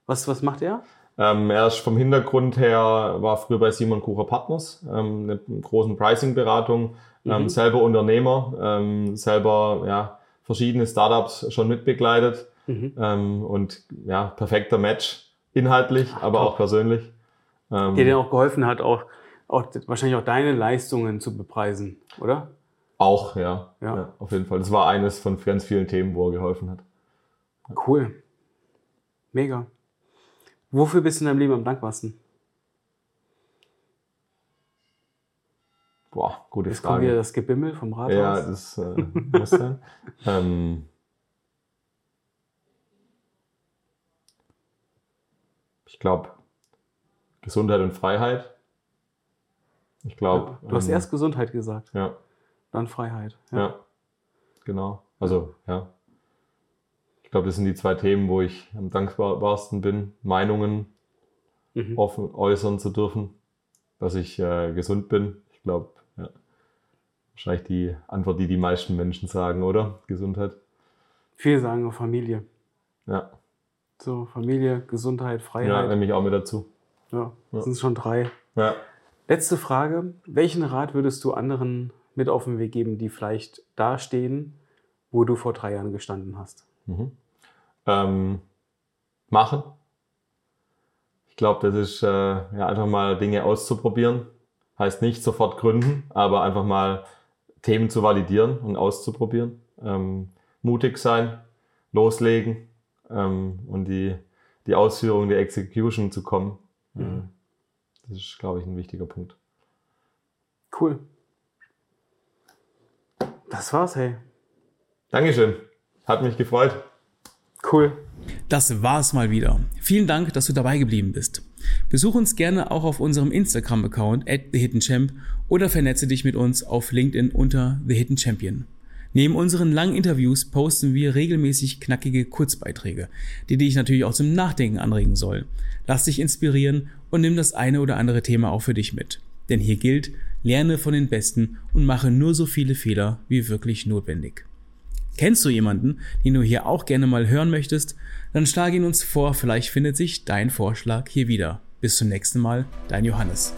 [SPEAKER 2] Was, was macht er?
[SPEAKER 1] Ähm, er ist vom Hintergrund her, war früher bei Simon Kucher Partners, ähm, eine großen Pricing-Beratung, ähm, mhm. selber Unternehmer, ähm, selber ja, verschiedene Startups schon mitbegleitet mhm. ähm, und ja, perfekter Match inhaltlich, Ach, aber top. auch persönlich.
[SPEAKER 2] Ähm, Der dir auch geholfen hat, auch, auch wahrscheinlich auch deine Leistungen zu bepreisen, oder?
[SPEAKER 1] Auch, ja. ja. ja. Auf jeden Fall. Das war eines von ganz vielen Themen, wo er geholfen hat.
[SPEAKER 2] Cool. Mega. Wofür bist du in deinem Leben am dankbarsten?
[SPEAKER 1] Boah, gute
[SPEAKER 2] Jetzt
[SPEAKER 1] Frage.
[SPEAKER 2] kommt wieder das Gebimmel vom Rathaus.
[SPEAKER 1] Ja, das äh, muss sein. ähm, ich glaube, Gesundheit und Freiheit. Ich glaube.
[SPEAKER 2] Ja, du hast ähm, erst Gesundheit gesagt.
[SPEAKER 1] Ja.
[SPEAKER 2] Dann Freiheit.
[SPEAKER 1] Ja. ja. Genau. Also, ja. Ich glaube, das sind die zwei Themen, wo ich am dankbarsten bin. Meinungen mhm. offen äußern zu dürfen, dass ich äh, gesund bin. Ich glaube, ja. wahrscheinlich die Antwort, die die meisten Menschen sagen, oder? Gesundheit.
[SPEAKER 2] Viele sagen Familie.
[SPEAKER 1] Ja.
[SPEAKER 2] So, Familie, Gesundheit, Freiheit.
[SPEAKER 1] Ja, nehme ich auch mit dazu.
[SPEAKER 2] Ja, das ja. sind schon drei.
[SPEAKER 1] Ja.
[SPEAKER 2] Letzte Frage. Welchen Rat würdest du anderen mit auf den Weg geben, die vielleicht dastehen, wo du vor drei Jahren gestanden hast?
[SPEAKER 1] Mhm. Ähm, machen. Ich glaube, das ist äh, ja, einfach mal Dinge auszuprobieren. Heißt nicht sofort gründen, aber einfach mal Themen zu validieren und auszuprobieren. Ähm, mutig sein, loslegen ähm, und die, die Ausführung, die Execution zu kommen. Mhm. Das ist, glaube ich, ein wichtiger Punkt.
[SPEAKER 2] Cool. Das war's, hey.
[SPEAKER 1] Dankeschön. Hat mich gefreut.
[SPEAKER 2] Cool.
[SPEAKER 3] Das war's mal wieder. Vielen Dank, dass du dabei geblieben bist. Besuch uns gerne auch auf unserem Instagram-Account at TheHiddenChamp oder vernetze dich mit uns auf LinkedIn unter The Hidden Champion. Neben unseren langen Interviews posten wir regelmäßig knackige Kurzbeiträge, die dich natürlich auch zum Nachdenken anregen sollen. Lass dich inspirieren und nimm das eine oder andere Thema auch für dich mit. Denn hier gilt, lerne von den Besten und mache nur so viele Fehler wie wirklich notwendig. Kennst du jemanden, den du hier auch gerne mal hören möchtest? Dann schlage ihn uns vor, vielleicht findet sich dein Vorschlag hier wieder. Bis zum nächsten Mal, dein Johannes.